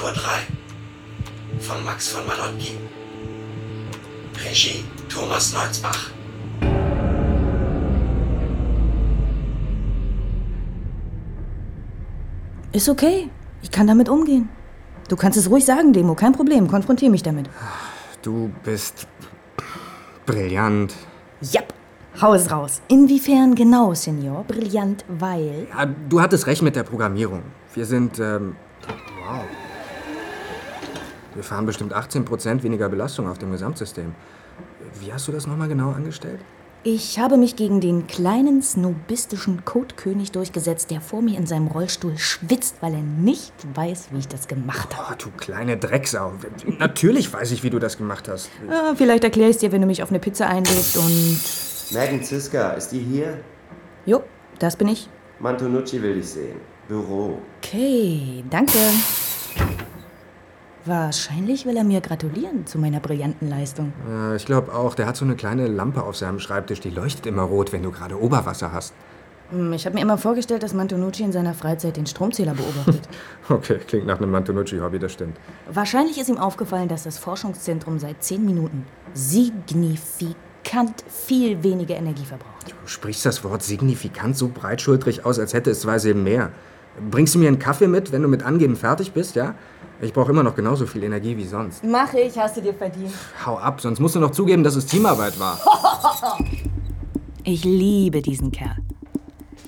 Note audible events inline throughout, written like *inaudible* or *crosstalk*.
Futur 3 von Max von Malotki. Regie Thomas Neuzbach. Ist okay. Ich kann damit umgehen. Du kannst es ruhig sagen, Demo. Kein Problem. Konfrontier mich damit. Du bist brillant. Jap. Hau es raus. Inwiefern genau, Senior? Brillant, weil. Ja, du hattest recht mit der Programmierung. Wir sind, ähm, wow. Wir fahren bestimmt 18% weniger Belastung auf dem Gesamtsystem. Wie hast du das nochmal genau angestellt? Ich habe mich gegen den kleinen snobistischen Codekönig durchgesetzt, der vor mir in seinem Rollstuhl schwitzt, weil er nicht weiß, wie ich das gemacht habe. Oh, du kleine Drecksau. Natürlich weiß ich, wie du das gemacht hast. Ah, vielleicht erkläre ich es dir, wenn du mich auf eine Pizza einlädst und. Megan Ziska, ist die hier? Jo, das bin ich. Mantonucci will dich sehen. Büro. Okay, danke. Wahrscheinlich will er mir gratulieren zu meiner brillanten Leistung. Äh, ich glaube auch, der hat so eine kleine Lampe auf seinem Schreibtisch, die leuchtet immer rot, wenn du gerade Oberwasser hast. Hm, Ich habe mir immer vorgestellt, dass Mantonucci in seiner Freizeit den Stromzähler beobachtet. *laughs* Okay, klingt nach einem Mantonucci-Hobby, das stimmt. Wahrscheinlich ist ihm aufgefallen, dass das Forschungszentrum seit zehn Minuten signifikant viel weniger Energie verbraucht. Du sprichst das Wort signifikant so breitschultrig aus, als hätte es zwei Silben mehr. Bringst du mir einen Kaffee mit, wenn du mit Angeben fertig bist, ja? Ich brauche immer noch genauso viel Energie wie sonst. Mach ich, hast du dir verdient. Hau ab, sonst musst du noch zugeben, dass es Teamarbeit war. *laughs* Ich liebe diesen Kerl.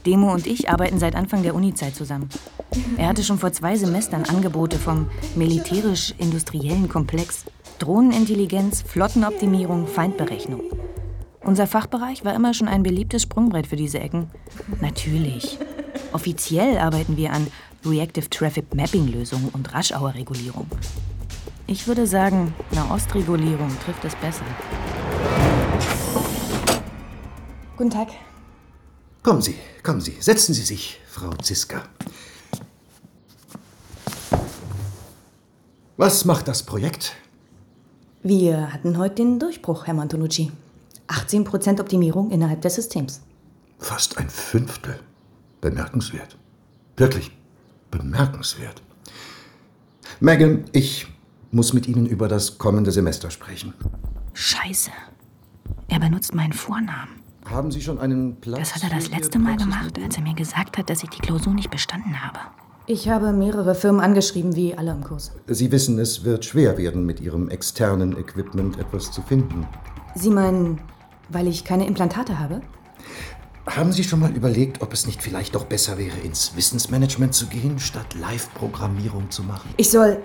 Demo und ich arbeiten seit Anfang der Unizeit zusammen. Er hatte schon vor zwei Semestern Angebote vom militärisch-industriellen Komplex. Drohnenintelligenz, Flottenoptimierung, Feindberechnung. Unser Fachbereich war immer schon ein beliebtes Sprungbrett für diese Ecken. Natürlich. Offiziell arbeiten wir an Reactive Traffic Mapping Lösungen und Raschauer-Regulierung. Ich würde sagen, Nahostregulierung trifft es besser. Guten Tag. Kommen Sie, kommen Sie, setzen Sie sich, Frau Ziska. Was macht das Projekt? Wir hatten heute den Durchbruch, Herr Mantonucci. 18% Optimierung innerhalb des Systems. Fast ein Fünftel. Bemerkenswert. Wirklich bemerkenswert. Megan, ich muss mit Ihnen über das kommende Semester sprechen. Scheiße. Er benutzt meinen Vornamen. Haben Sie schon einen Platz? Das hat er das letzte Mal gemacht, als er mir gesagt hat, dass ich die Klausur nicht bestanden habe. Ich habe mehrere Firmen angeschrieben, wie alle im Kurs. Sie wissen, es wird schwer werden, mit Ihrem externen Equipment etwas zu finden. Sie meinen, weil ich keine Implantate habe? Haben Sie schon mal überlegt, ob es nicht vielleicht doch besser wäre, ins Wissensmanagement zu gehen, statt Live-Programmierung zu machen? Ich soll.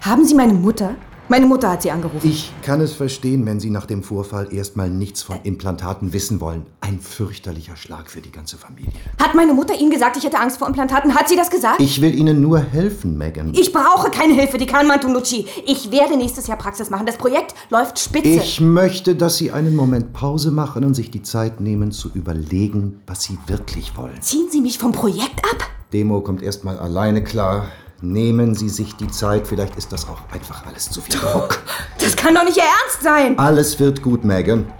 Haben Sie meine Mutter? Meine Mutter hat Sie angerufen. Ich kann es verstehen, wenn Sie nach dem Vorfall erstmal nichts von Implantaten wissen wollen. Ein fürchterlicher Schlag für die ganze Familie. Hat meine Mutter Ihnen gesagt, ich hätte Angst vor Implantaten? Hat sie das gesagt? Ich will Ihnen nur helfen, Megan. Ich brauche keine Hilfe, Dekan Mantonucci. Ich werde nächstes Jahr Praxis machen. Das Projekt läuft spitze. Ich möchte, dass Sie einen Moment Pause machen und sich die Zeit nehmen, zu überlegen, was Sie wirklich wollen. Ziehen Sie mich vom Projekt ab? Demo kommt erstmal alleine klar. Nehmen Sie sich die Zeit, vielleicht ist das auch einfach alles zu viel Druck. Das kann doch nicht Ihr Ernst sein. Alles wird gut, Megan.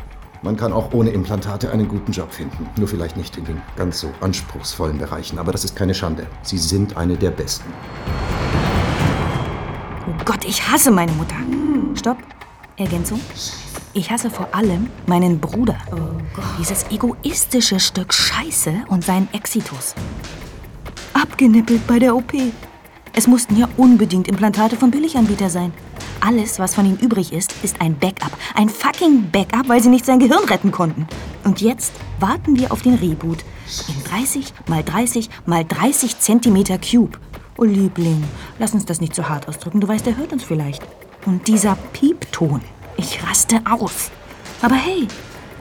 Man kann auch ohne Implantate einen guten Job finden. Nur vielleicht nicht in den ganz so anspruchsvollen Bereichen. Aber das ist keine Schande. Sie sind eine der Besten. Oh Gott, ich hasse meine Mutter. Stopp. Ergänzung. Ich hasse vor allem meinen Bruder. Dieses egoistische Stück Scheiße und seinen Exitus. Abgenippelt bei der OP. Es mussten ja unbedingt Implantate vom Billiganbieter sein. Alles, was von ihm übrig ist, ist ein Backup. Ein fucking Backup, weil sie nicht sein Gehirn retten konnten. Und jetzt warten wir auf den Reboot. In 30 mal 30 mal 30 Zentimeter Cube. Oh Liebling, lass uns das nicht zu hart ausdrücken. Du weißt, er hört uns vielleicht. Und dieser Piepton. Ich raste aus. Aber hey,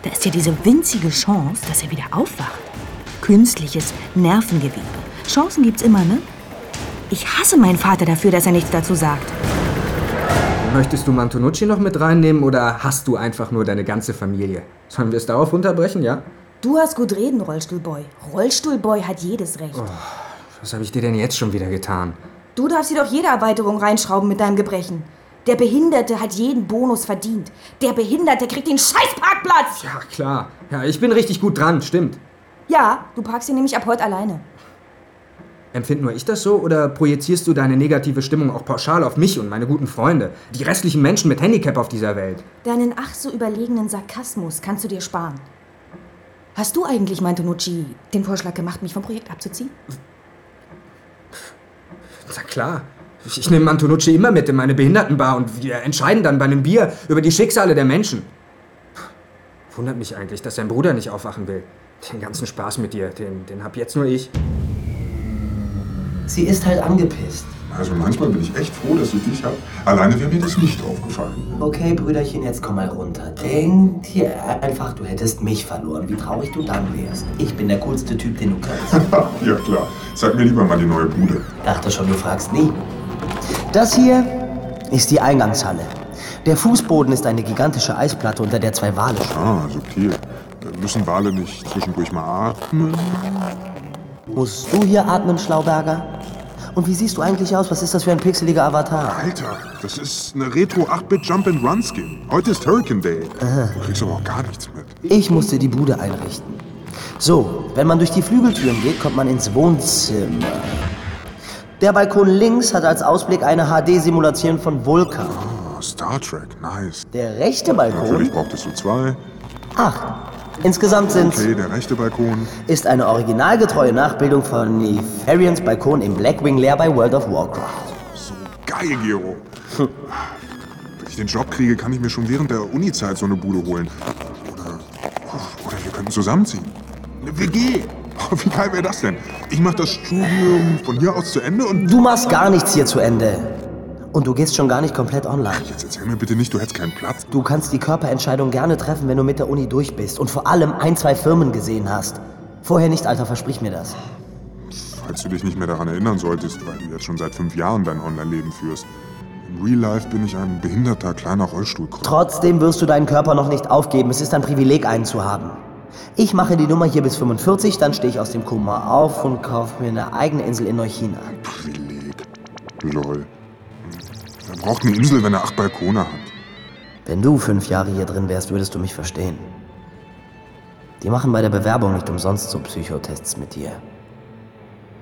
da ist ja diese winzige Chance, dass er wieder aufwacht. Künstliches Nervengewebe. Chancen gibt's immer, ne? Ich hasse meinen Vater dafür, dass er nichts dazu sagt. Möchtest du Mantonucci noch mit reinnehmen oder hast du einfach nur deine ganze Familie? Sollen wir es darauf unterbrechen, ja? Du hast gut reden, Rollstuhlboy. Rollstuhlboy hat jedes Recht. Was habe ich dir denn jetzt schon wieder getan? Du darfst dir doch jede Erweiterung reinschrauben mit deinem Gebrechen. Der Behinderte hat jeden Bonus verdient. Der Behinderte kriegt den Scheißparkplatz! Ja, klar. Ja, ich bin richtig gut dran, stimmt. Ja, du parkst ihn nämlich ab heute alleine. Empfind nur ich das so oder projizierst du deine negative Stimmung auch pauschal auf mich und meine guten Freunde, die restlichen Menschen mit Handicap auf dieser Welt? Deinen ach so überlegenen Sarkasmus kannst du dir sparen. Hast du eigentlich, Mantonucci, den Vorschlag gemacht, mich vom Projekt abzuziehen? Na klar. Ich, ich nehme Antonucci immer mit in meine Behindertenbar und wir entscheiden dann bei einem Bier über die Schicksale der Menschen. Wundert mich eigentlich, dass sein Bruder nicht aufwachen will. Den ganzen Spaß mit dir, den, den hab jetzt nur ich. Sie ist halt angepisst. Also manchmal bin ich echt froh, dass ich dich habe. Alleine wäre mir das nicht aufgefallen. Okay, Brüderchen, jetzt komm mal runter. Denk dir einfach, du hättest mich verloren. Wie traurig du dann wärst. Ich bin der coolste Typ, den du kennst. *laughs* ja klar. Zeig mir lieber mal die neue Bude. Dachte schon, du fragst nie. Das hier ist die Eingangshalle. Der Fußboden ist eine gigantische Eisplatte, unter der zwei Wale stehen. Ah, subtil. Müssen Wale nicht zwischendurch mal atmen? Musst du hier atmen, Schlauberger? Und wie siehst du eigentlich aus? Was ist das für ein pixeliger Avatar? Alter, das ist eine Retro 8-Bit Jump and Run Skin. Heute ist Hurricane Day. Du kriegst aber auch gar nichts mit. Ich musste die Bude einrichten. So, wenn man durch die Flügeltüren geht, kommt man ins Wohnzimmer. Der Balkon links hat als Ausblick eine HD-Simulation von Vulkan. Oh, Star Trek, nice. Der rechte Balkon Natürlich brauchtest du zwei. Ach, insgesamt sind's Okay, der rechte Balkon. ist eine originalgetreue Nachbildung von Nefarians Balkon im Blackwing Lair bei World of Warcraft. So geil, Gero. Wenn ich den Job kriege, kann ich mir schon während der Uni-Zeit so eine Bude holen. Oder, oder wir könnten zusammenziehen. Eine WG. Oh, wie geil wäre das denn? Ich mache das Studium von hier aus zu Ende und... Du machst gar nichts hier zu Ende. Und du gehst schon gar nicht komplett online. Jetzt erzähl mir bitte nicht, du hättest keinen Platz. Du kannst die Körperentscheidung gerne treffen, wenn du mit der Uni durch bist und vor allem ein, zwei Firmen gesehen hast. Vorher nicht, Alter, versprich mir das. Falls du dich nicht mehr daran erinnern solltest, weil du jetzt schon seit fünf Jahren dein Online-Leben führst. Im Real Life bin ich ein behinderter kleiner Rollstuhlkrüppel. Trotzdem wirst du deinen Körper noch nicht aufgeben. Es ist ein Privileg, einen zu haben. Ich mache die Nummer hier bis 45, dann stehe ich aus dem Koma auf und kaufe mir eine eigene Insel in Neuchina. Privileg. Lol. Braucht eine Insel, wenn er acht Balkone hat? Wenn du fünf Jahre hier drin wärst, würdest du mich verstehen. Die machen bei der Bewerbung nicht umsonst so Psychotests mit dir.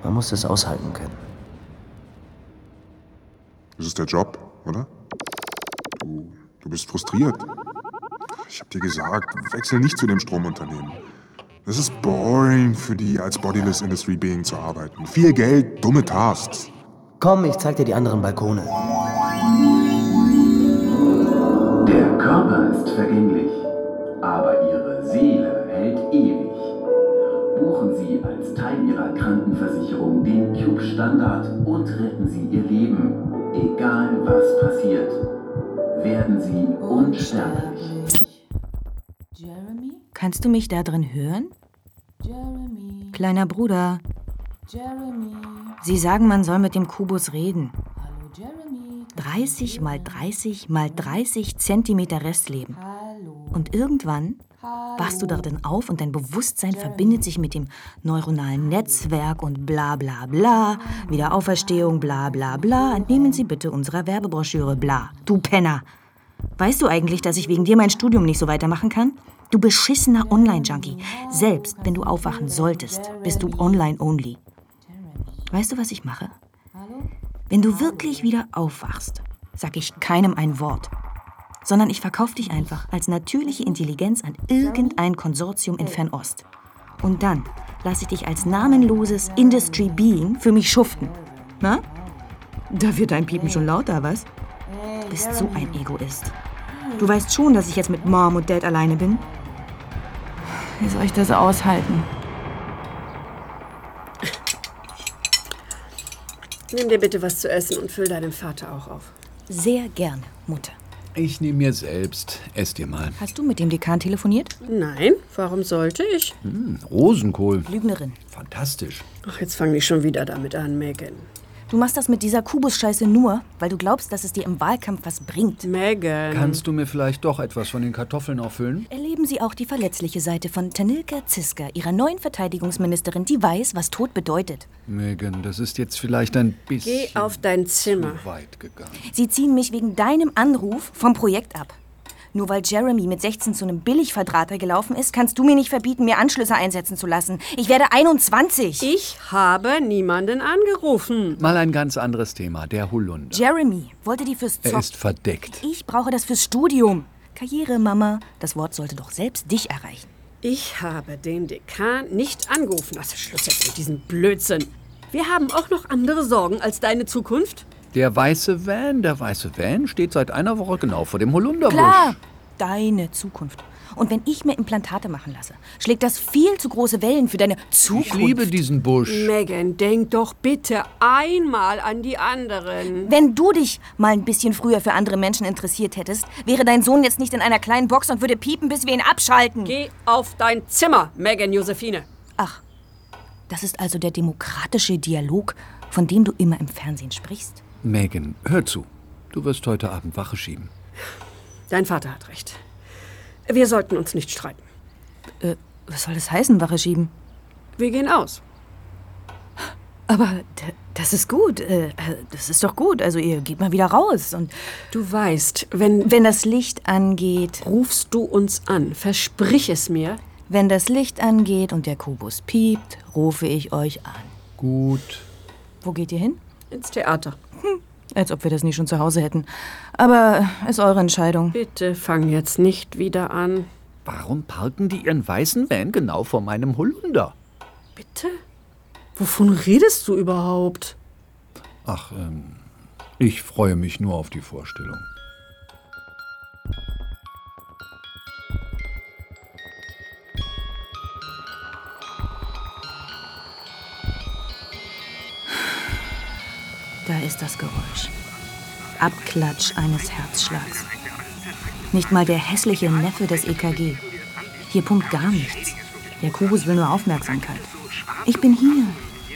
Man muss es aushalten können. Das ist der Job, oder? Du, du bist frustriert. Ich hab dir gesagt, wechsel nicht zu dem Stromunternehmen. Es ist boring für die als Bodyless Industry Being zu arbeiten. Viel Geld, dumme Tasks. Komm, ich zeig dir die anderen Balkone. Der Körper ist vergänglich, aber Ihre Seele hält ewig. Buchen Sie als Teil Ihrer Krankenversicherung den Cube-Standard und retten Sie Ihr Leben, egal was passiert. Werden Sie unsterblich. Jeremy? Kannst du mich da drin hören? Jeremy. Kleiner Bruder. Jeremy. Sie sagen, man soll mit dem Kubus reden. Hallo, Jeremy. 30 mal 30 mal 30 Zentimeter Restleben. Und irgendwann wachst du darin auf und dein Bewusstsein verbindet sich mit dem neuronalen Netzwerk und bla bla bla. Wiederauferstehung, bla bla bla. Entnehmen Sie bitte unserer Werbebroschüre, bla. Du Penner. Weißt du eigentlich, dass ich wegen dir mein Studium nicht so weitermachen kann? Du beschissener Online-Junkie. Selbst wenn du aufwachen solltest, bist du online-only. Weißt du, was ich mache? Wenn du wirklich wieder aufwachst, sag ich keinem ein Wort, sondern ich verkaufe dich einfach als natürliche Intelligenz an irgendein Konsortium in Fernost. Und dann lasse ich dich als namenloses Industry Being für mich schuften. Na? Da wird dein Piepen schon lauter, was? Du bist so ein Egoist. Du weißt schon, dass ich jetzt mit Mom und Dad alleine bin. Wie soll ich das aushalten? Nimm dir bitte was zu essen und füll deinem Vater auch auf. Sehr gerne, Mutter. Ich nehme mir selbst. Ess dir mal. Hast du mit dem Dekan telefoniert? Nein, warum sollte ich? Hm, Rosenkohl. Lügnerin. Fantastisch. Ach, jetzt fange ich schon wieder damit an, Megan. Du machst das mit dieser Kubus-Scheiße nur, weil du glaubst, dass es dir im Wahlkampf was bringt. Megan. Kannst du mir vielleicht doch etwas von den Kartoffeln auffüllen? Erleben Sie auch die verletzliche Seite von Tanilka Ziska, ihrer neuen Verteidigungsministerin, die weiß, was Tod bedeutet. Megan, das ist jetzt vielleicht ein bisschen Geh auf dein Zimmer. weit gegangen. Sie ziehen mich wegen deinem Anruf vom Projekt ab. Nur weil Jeremy mit 16 zu einem Billigverdrahter gelaufen ist, kannst du mir nicht verbieten, mir Anschlüsse einsetzen zu lassen. Ich werde 21. Ich habe niemanden angerufen. Mal ein ganz anderes Thema, der Holunder. Jeremy wollte die fürs Er Zock. ist verdeckt. Ich brauche das fürs Studium. Karriere, Mama. Das Wort sollte doch selbst dich erreichen. Ich habe den Dekan nicht angerufen. Also Schluss jetzt mit diesem Blödsinn. Wir haben auch noch andere Sorgen als deine Zukunft. Der weiße Van, der weiße Van steht seit einer Woche genau vor dem Holunderbusch. Klar, deine Zukunft. Und wenn ich mir Implantate machen lasse, schlägt das viel zu große Wellen für deine Zukunft. Ich liebe diesen Busch. Megan, denk doch bitte einmal an die anderen. Wenn du dich mal ein bisschen früher für andere Menschen interessiert hättest, wäre dein Sohn jetzt nicht in einer kleinen Box und würde piepen, bis wir ihn abschalten. Geh auf dein Zimmer, Megan Josephine. Ach, das ist also der demokratische Dialog, von dem du immer im Fernsehen sprichst. Megan, hör zu. Du wirst heute Abend Wache schieben. Dein Vater hat recht. Wir sollten uns nicht streiten. Äh, was soll das heißen, Wache schieben? Wir gehen aus. Aber das ist gut. Äh, äh, das ist doch gut. Also ihr geht mal wieder raus und Du weißt, wenn, wenn das Licht angeht, rufst du uns an. Versprich es mir. wenn das Licht angeht und der Kubus piept, rufe ich euch an. Gut. Wo geht ihr hin? Ins Theater. Als ob wir das nicht schon zu Hause hätten. Aber ist eure Entscheidung. Bitte fang jetzt nicht wieder an. Warum parken die ihren weißen Van genau vor meinem Holunder? Bitte? Wovon redest du überhaupt? Ach, ähm, ich freue mich nur auf die Vorstellung. Ist das Geräusch. Abklatsch eines Herzschlags. Nicht mal der hässliche Neffe des EKG. Hier pumpt gar nichts. Der Kubus will nur Aufmerksamkeit. Ich bin hier.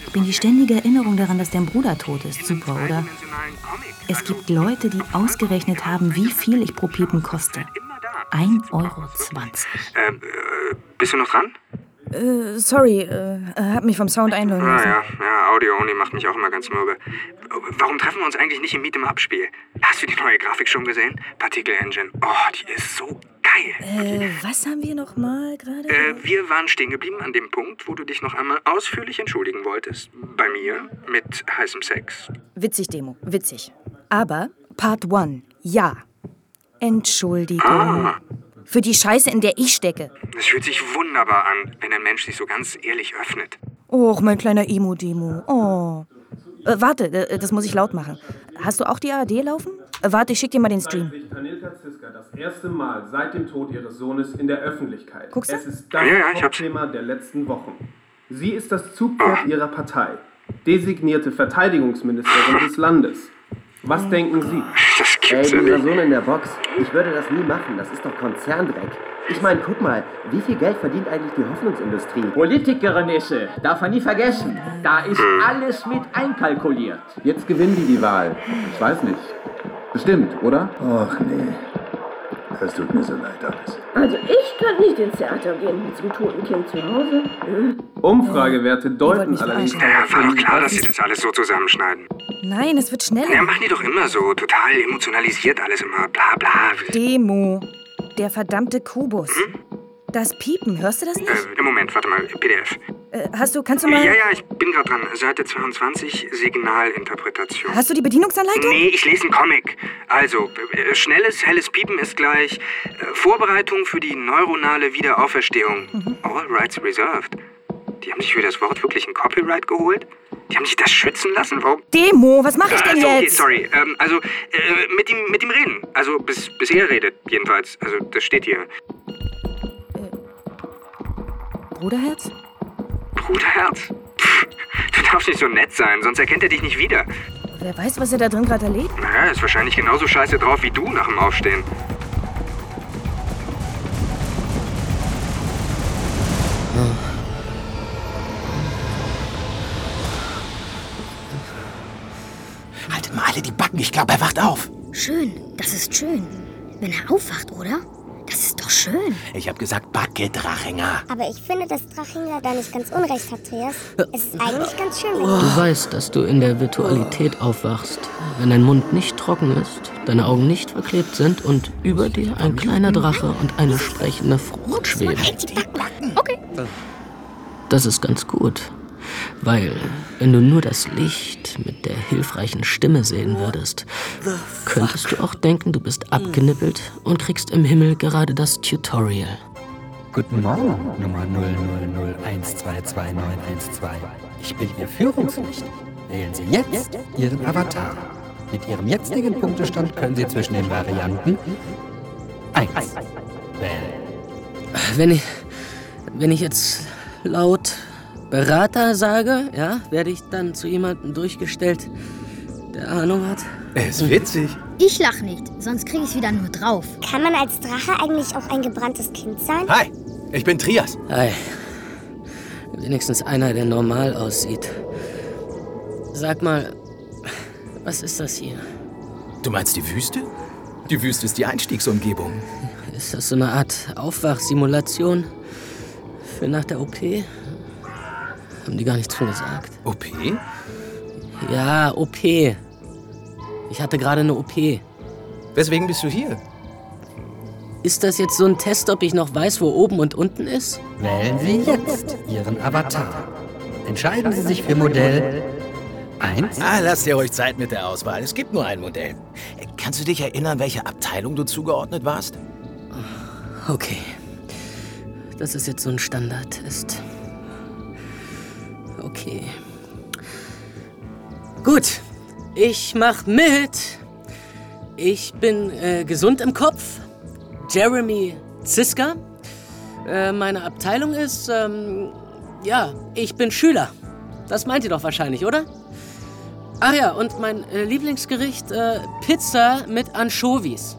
Ich bin die ständige Erinnerung daran, dass dein Bruder tot ist. Super, oder? Es gibt Leute, die ausgerechnet haben, wie viel ich pro Piepen koste. 1,20 Euro. Ähm, äh, bist du noch dran? Äh, sorry, äh, hab mich vom Sound einlullen Ah lassen. ja, ja, Audio-Only macht mich auch immer ganz mürbe. Warum treffen wir uns eigentlich nicht im Meet im Abspiel? Hast du die neue Grafik schon gesehen? Partikel Engine. Oh, die ist so geil. Äh, was haben wir noch mal gerade? Äh, wir waren stehen geblieben an dem Punkt, wo du dich noch einmal ausführlich entschuldigen wolltest. Bei mir mit heißem Sex. Witzig, Demo, witzig. Aber Part 1, ja. Entschuldigung. Ah. Für die Scheiße, in der ich stecke. Es fühlt sich wunderbar an, wenn ein Mensch sich so ganz ehrlich öffnet. Och, mein kleiner Emo-Demo. Oh. Äh, warte, äh, das muss ich laut machen. Hast du auch die ARD laufen? Äh, warte, ich schick dir mal den Stream. das erste Mal seit dem Tod ihres Sohnes in der Öffentlichkeit. Guckst du? Es ist das Ja, ja. Hauptthema der letzten Wochen. Sie ist das Zugpferd ihrer Partei, designierte Verteidigungsministerin *laughs* des Landes. Was denken Sie? Ey, gibt's ja dieser nicht. Sohn in der Box. Ich würde das nie machen. Das ist doch Konzerndreck. Ich meine, guck mal, wie viel Geld verdient eigentlich die Hoffnungsindustrie? Politikerin Ische, darf man nie vergessen. Da ist alles mit einkalkuliert. Jetzt gewinnen die die Wahl. Ich weiß nicht. Bestimmt, oder? Ach nee. Es tut mir so leid alles. Also ich kann nicht ins Theater gehen mit zum toten Kind zu Hause. Hm? Umfragewerte deuten allerdings verarschen. Ja, war darauf doch hin, klar, dass sie das alles so zusammenschneiden. Nein, es wird schneller. Ja, machen die doch immer so. Total emotionalisiert alles immer. Bla bla. Demo. Der verdammte Kubus. Das Piepen, hörst du das nicht? Äh, Moment, warte mal. PDF. Äh, hast du, kannst du mal... Ja, ja, ich bin gerade dran. Seite 22, Signalinterpretation. Hast du die Bedienungsanleitung? Nee, ich lese einen Comic. Also, äh, schnelles, helles Piepen ist gleich äh, Vorbereitung für die neuronale Wiederauferstehung. Mhm. All rights reserved. Die haben sich für das Wort wirklich ein Copyright geholt? Die haben sich das schützen lassen? Warum? Demo, was mache ich denn Ach so, okay, jetzt? sorry. Ähm, also, äh, mit, ihm, mit ihm reden. Also, bis, bis er redet, jedenfalls. Also, das steht hier. Bruderherz? Bruderherz? Pff, du darfst nicht so nett sein, sonst erkennt er dich nicht wieder. Wer weiß, was er da drin gerade erlebt? Naja, ist wahrscheinlich genauso scheiße drauf wie du nach dem Aufstehen. Halt mal alle die Backen, ich glaube, er wacht auf. Schön, das ist schön. Wenn er aufwacht, oder? Doch schön. Ich habe gesagt, Backe, Drachinger. Aber ich finde, dass Drachinger da nicht ganz unrecht hat, Trias. Es ist eigentlich ganz schön, Du weißt, dass du in der Virtualität aufwachst, wenn dein Mund nicht trocken ist, deine Augen nicht verklebt sind und über dir ein kleiner Drache und eine sprechende Frucht schweben. Okay. Das ist ganz gut, weil wenn du nur das Licht mit der hilfreichen Stimme sehen würdest, könntest du auch denken, du bist abgenippelt und kriegst im Himmel gerade das Tutorial. Guten Morgen, Nummer 000122912. Ich bin Ihr Führungslicht. Wählen Sie jetzt Ihren Avatar. Mit Ihrem jetzigen Punktestand können Sie zwischen den Varianten 1 wählen. Wenn ich, wenn ich jetzt laut Berater sage, ja, werde ich dann zu jemandem durchgestellt, der Ahnung hat. Er ist witzig. Ich lach nicht, sonst krieg ich's wieder nur drauf. Kann man als Drache eigentlich auch ein gebranntes Kind sein? Hi, ich bin Trias. Hi. Wenigstens einer, der normal aussieht. Sag mal, was ist das hier? Du meinst die Wüste? Die Wüste ist die Einstiegsumgebung. Ist das so eine Art Aufwachsimulation? Für nach der OP? Haben die gar nichts von gesagt. OP? Ja, OP. Ich hatte gerade eine OP. Weswegen bist du hier? Ist das jetzt so ein Test, ob ich noch weiß, wo oben und unten ist? Wählen Sie jetzt Ihren Avatar. Entscheiden Sie sich für Modell 1. Ah, lass dir ruhig Zeit mit der Auswahl. Es gibt nur ein Modell. Kannst du dich erinnern, welcher Abteilung du zugeordnet warst? Okay. Das ist jetzt so ein Standardtest. Okay. Gut. Ich mach mit. Ich bin äh, gesund im Kopf. Jeremy Ziska. Äh, meine Abteilung ist, ähm, ja, ich bin Schüler. Das meint ihr doch wahrscheinlich, oder? Ach ja, und mein äh, Lieblingsgericht, äh, Pizza mit Anchovies.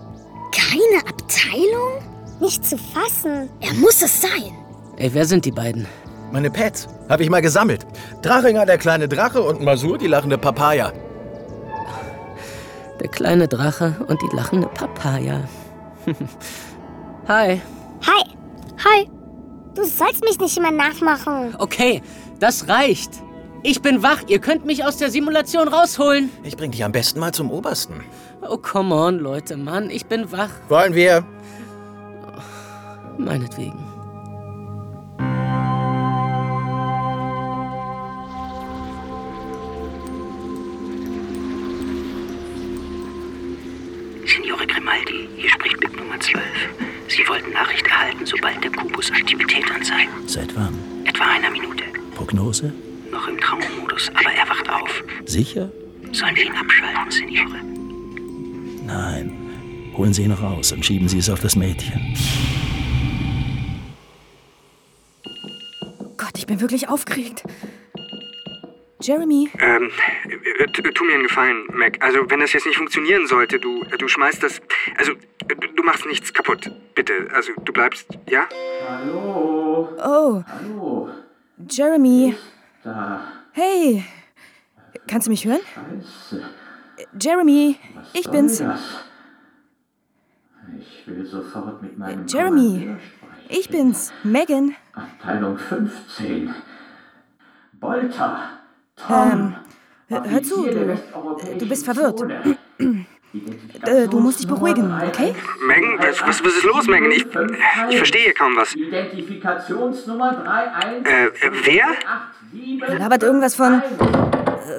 Keine Abteilung? Nicht zu fassen. Er muss es sein. Ey, wer sind die beiden? Meine Pets. Habe ich mal gesammelt. Drachinger, der kleine Drache und Masur, die lachende Papaya. Der kleine Drache und die lachende Papaya. *laughs* Hi. Hi. Hi. Du sollst mich nicht immer nachmachen. Okay, das reicht. Ich bin wach. Ihr könnt mich aus der Simulation rausholen. Ich bring dich am besten mal zum Obersten. Oh, come on, Leute. Mann, ich bin wach. Wollen wir? Meinetwegen. Wollten Nachricht erhalten, sobald der Kubus Aktivität anzeigt. Seit wann? Etwa einer Minute. Prognose? Noch im Traummodus, aber er wacht auf. Sicher? Sollen wir ihn abschalten, Signore? Nein. Holen Sie ihn raus und schieben Sie es auf das Mädchen. Gott, ich bin wirklich aufgeregt. Jeremy, Ähm, äh, tu mir einen Gefallen, Mac. Also, wenn das jetzt nicht funktionieren sollte, du, du schmeißt das. Also, du, du machst nichts kaputt. Bitte. Also, du bleibst. Ja? Hallo? oh, Hallo? Jeremy, Da. hey, kannst du mich hören? Scheiße. Jeremy, ich Soll bin's. das? Ich will sofort mit meinem Jeremy, ich bin's, Megan. Abteilung 15. Bolter. Ähm, hör, hör zu, du, du bist verwirrt. Äh, du musst dich beruhigen, okay? Megan, was, was, was ist los, Megan? Ich, ich verstehe kaum was. Identifikationsnummer 31. Äh, wer? Er labert irgendwas von. Äh,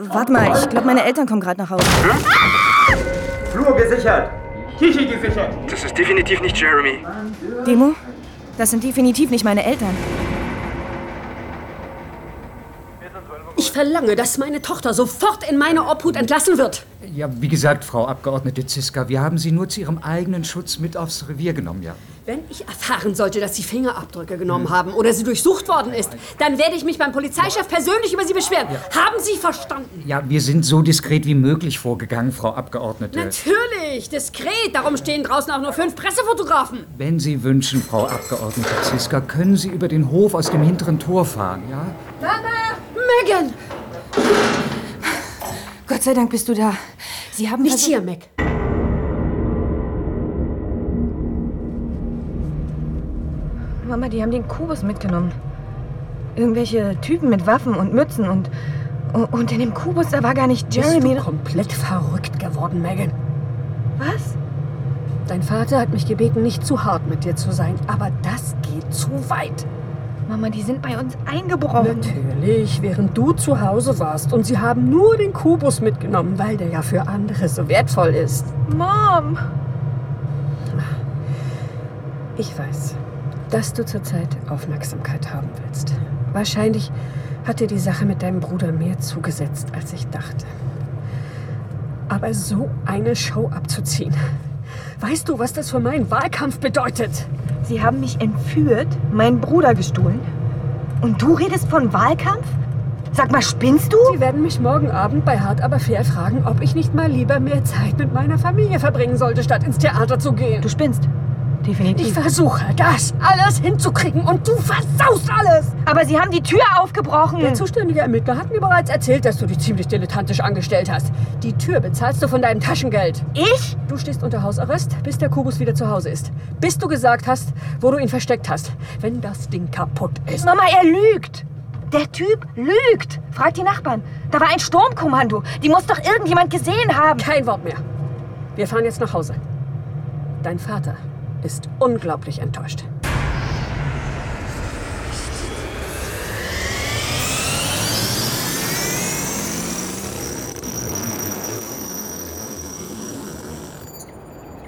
warte mal, ich glaube, meine Eltern kommen gerade nach Hause. Flur gesichert. Tische gesichert. Das ist definitiv nicht Jeremy. Demo, das sind definitiv nicht meine Eltern. Ich verlange, dass meine Tochter sofort in meine Obhut entlassen wird. Ja, wie gesagt, Frau Abgeordnete Ziska, wir haben Sie nur zu Ihrem eigenen Schutz mit aufs Revier genommen, ja. Wenn ich erfahren sollte, dass Sie Fingerabdrücke genommen haben oder sie durchsucht worden ist, dann werde ich mich beim Polizeichef persönlich über Sie beschweren. Haben Sie verstanden? Ja, wir sind so diskret wie möglich vorgegangen, Frau Abgeordnete. Natürlich, diskret. Darum stehen draußen auch nur fünf Pressefotografen. Wenn Sie wünschen, Frau Abgeordnete Ziska, können Sie über den Hof aus dem hinteren Tor fahren, ja? Mama! Megan! Gott sei Dank bist du da. Sie haben Nicht versucht- hier, Mac. Mama, die haben den Kubus mitgenommen. Irgendwelche Typen mit Waffen und Mützen und. Und in dem Kubus, da war gar nicht Jeremy. Bist du komplett verrückt geworden, Megan? Was? Dein Vater hat mich gebeten, nicht zu hart mit dir zu sein, aber das geht zu weit. Mama, die sind bei uns eingebrochen. Natürlich, während du zu Hause warst und sie haben nur den Kubus mitgenommen, weil der ja für andere so wertvoll ist. Mom! Ich weiß, dass du zurzeit Aufmerksamkeit haben willst. Wahrscheinlich hat dir die Sache mit deinem Bruder mehr zugesetzt, als ich dachte. Aber so eine Show abzuziehen, weißt du, was das für meinen Wahlkampf bedeutet? Sie haben mich entführt, meinen Bruder gestohlen. Und du redest von Wahlkampf? Sag mal, spinnst du? Sie werden mich morgen Abend bei Hart aber fair fragen, ob ich nicht mal lieber mehr Zeit mit meiner Familie verbringen sollte, statt ins Theater zu gehen. Du spinnst. Definitiv. Ich versuche, das alles hinzukriegen und du versaust alles. Aber sie haben die Tür aufgebrochen. Der zuständige Ermittler hat mir bereits erzählt, dass du dich ziemlich dilettantisch angestellt hast. Die Tür bezahlst du von deinem Taschengeld. Ich? Du stehst unter Hausarrest, bis der Kubus wieder zu Hause ist. Bis du gesagt hast, wo du ihn versteckt hast. Wenn das Ding kaputt ist. Mama, er lügt. Der Typ lügt. Frag die Nachbarn. Da war ein Sturmkommando. Die muss doch irgendjemand gesehen haben. Kein Wort mehr. Wir fahren jetzt nach Hause. Dein Vater ist unglaublich enttäuscht.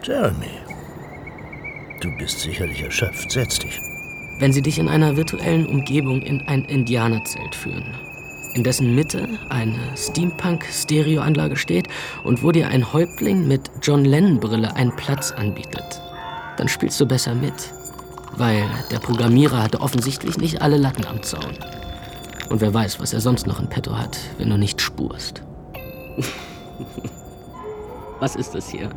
Jeremy, du bist sicherlich erschöpft. Setz dich. Wenn sie dich in einer virtuellen Umgebung in ein Indianerzelt führen, in dessen Mitte eine Steampunk-Stereoanlage steht und wo dir ein Häuptling mit John Lennon-Brille einen Platz anbietet, dann spielst du besser mit. Weil der Programmierer hatte offensichtlich nicht alle Latten am Zaun. Und wer weiß, was er sonst noch in petto hat, wenn du nicht spurst. *laughs* was ist das hier?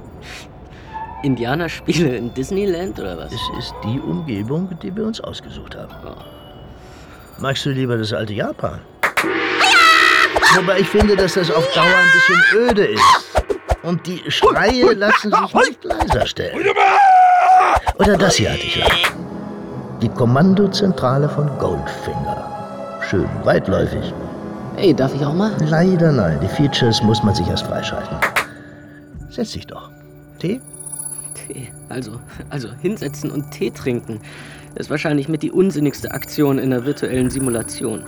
Indianerspiele in Disneyland oder was? Es ist die Umgebung, die wir uns ausgesucht haben. Magst du lieber das alte Japan? Wobei ich finde, dass das auf Dauer ein bisschen öde ist. Und die Schreie lassen sich nicht leiser stellen. Oder das hier hatte ich lang. Die Kommandozentrale von Goldfinger. Schön weitläufig. Hey, darf ich auch mal? Leider nein. Die Features muss man sich erst freischalten. Setz dich doch. Tee? Tee. Also, also hinsetzen und Tee trinken ist wahrscheinlich mit die unsinnigste Aktion in der virtuellen Simulation.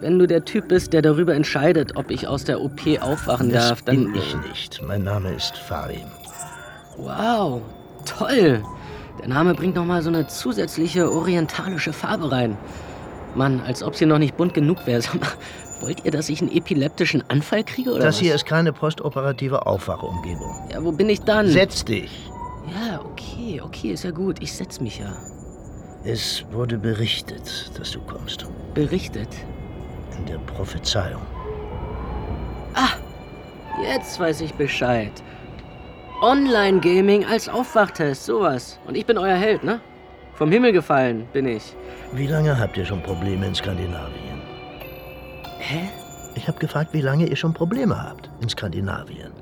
Wenn du der Typ bist, der darüber entscheidet, ob ich aus der OP aufwachen Das darf, dann. bin ich nicht. Mein Name ist Farin. Wow, toll. Der Name bringt noch mal so eine zusätzliche orientalische Farbe rein. Mann, als ob sie noch nicht bunt genug wäre. *laughs* Wollt ihr, dass ich einen epileptischen Anfall kriege oder Das was? hier ist keine postoperative Aufwachumgebung. Ja, wo bin ich dann? Setz dich. Ja, okay, okay, ist ja gut. Ich setz mich ja. Es wurde berichtet, dass du kommst. Berichtet? In der Prophezeiung. Jetzt weiß ich Bescheid. Online-Gaming als Aufwachtest, sowas. Und ich bin euer Held, ne? Vom Himmel gefallen bin ich. Wie lange habt ihr schon Probleme in Skandinavien? Hä? Ich habe gefragt, wie lange ihr schon Probleme habt in Skandinavien.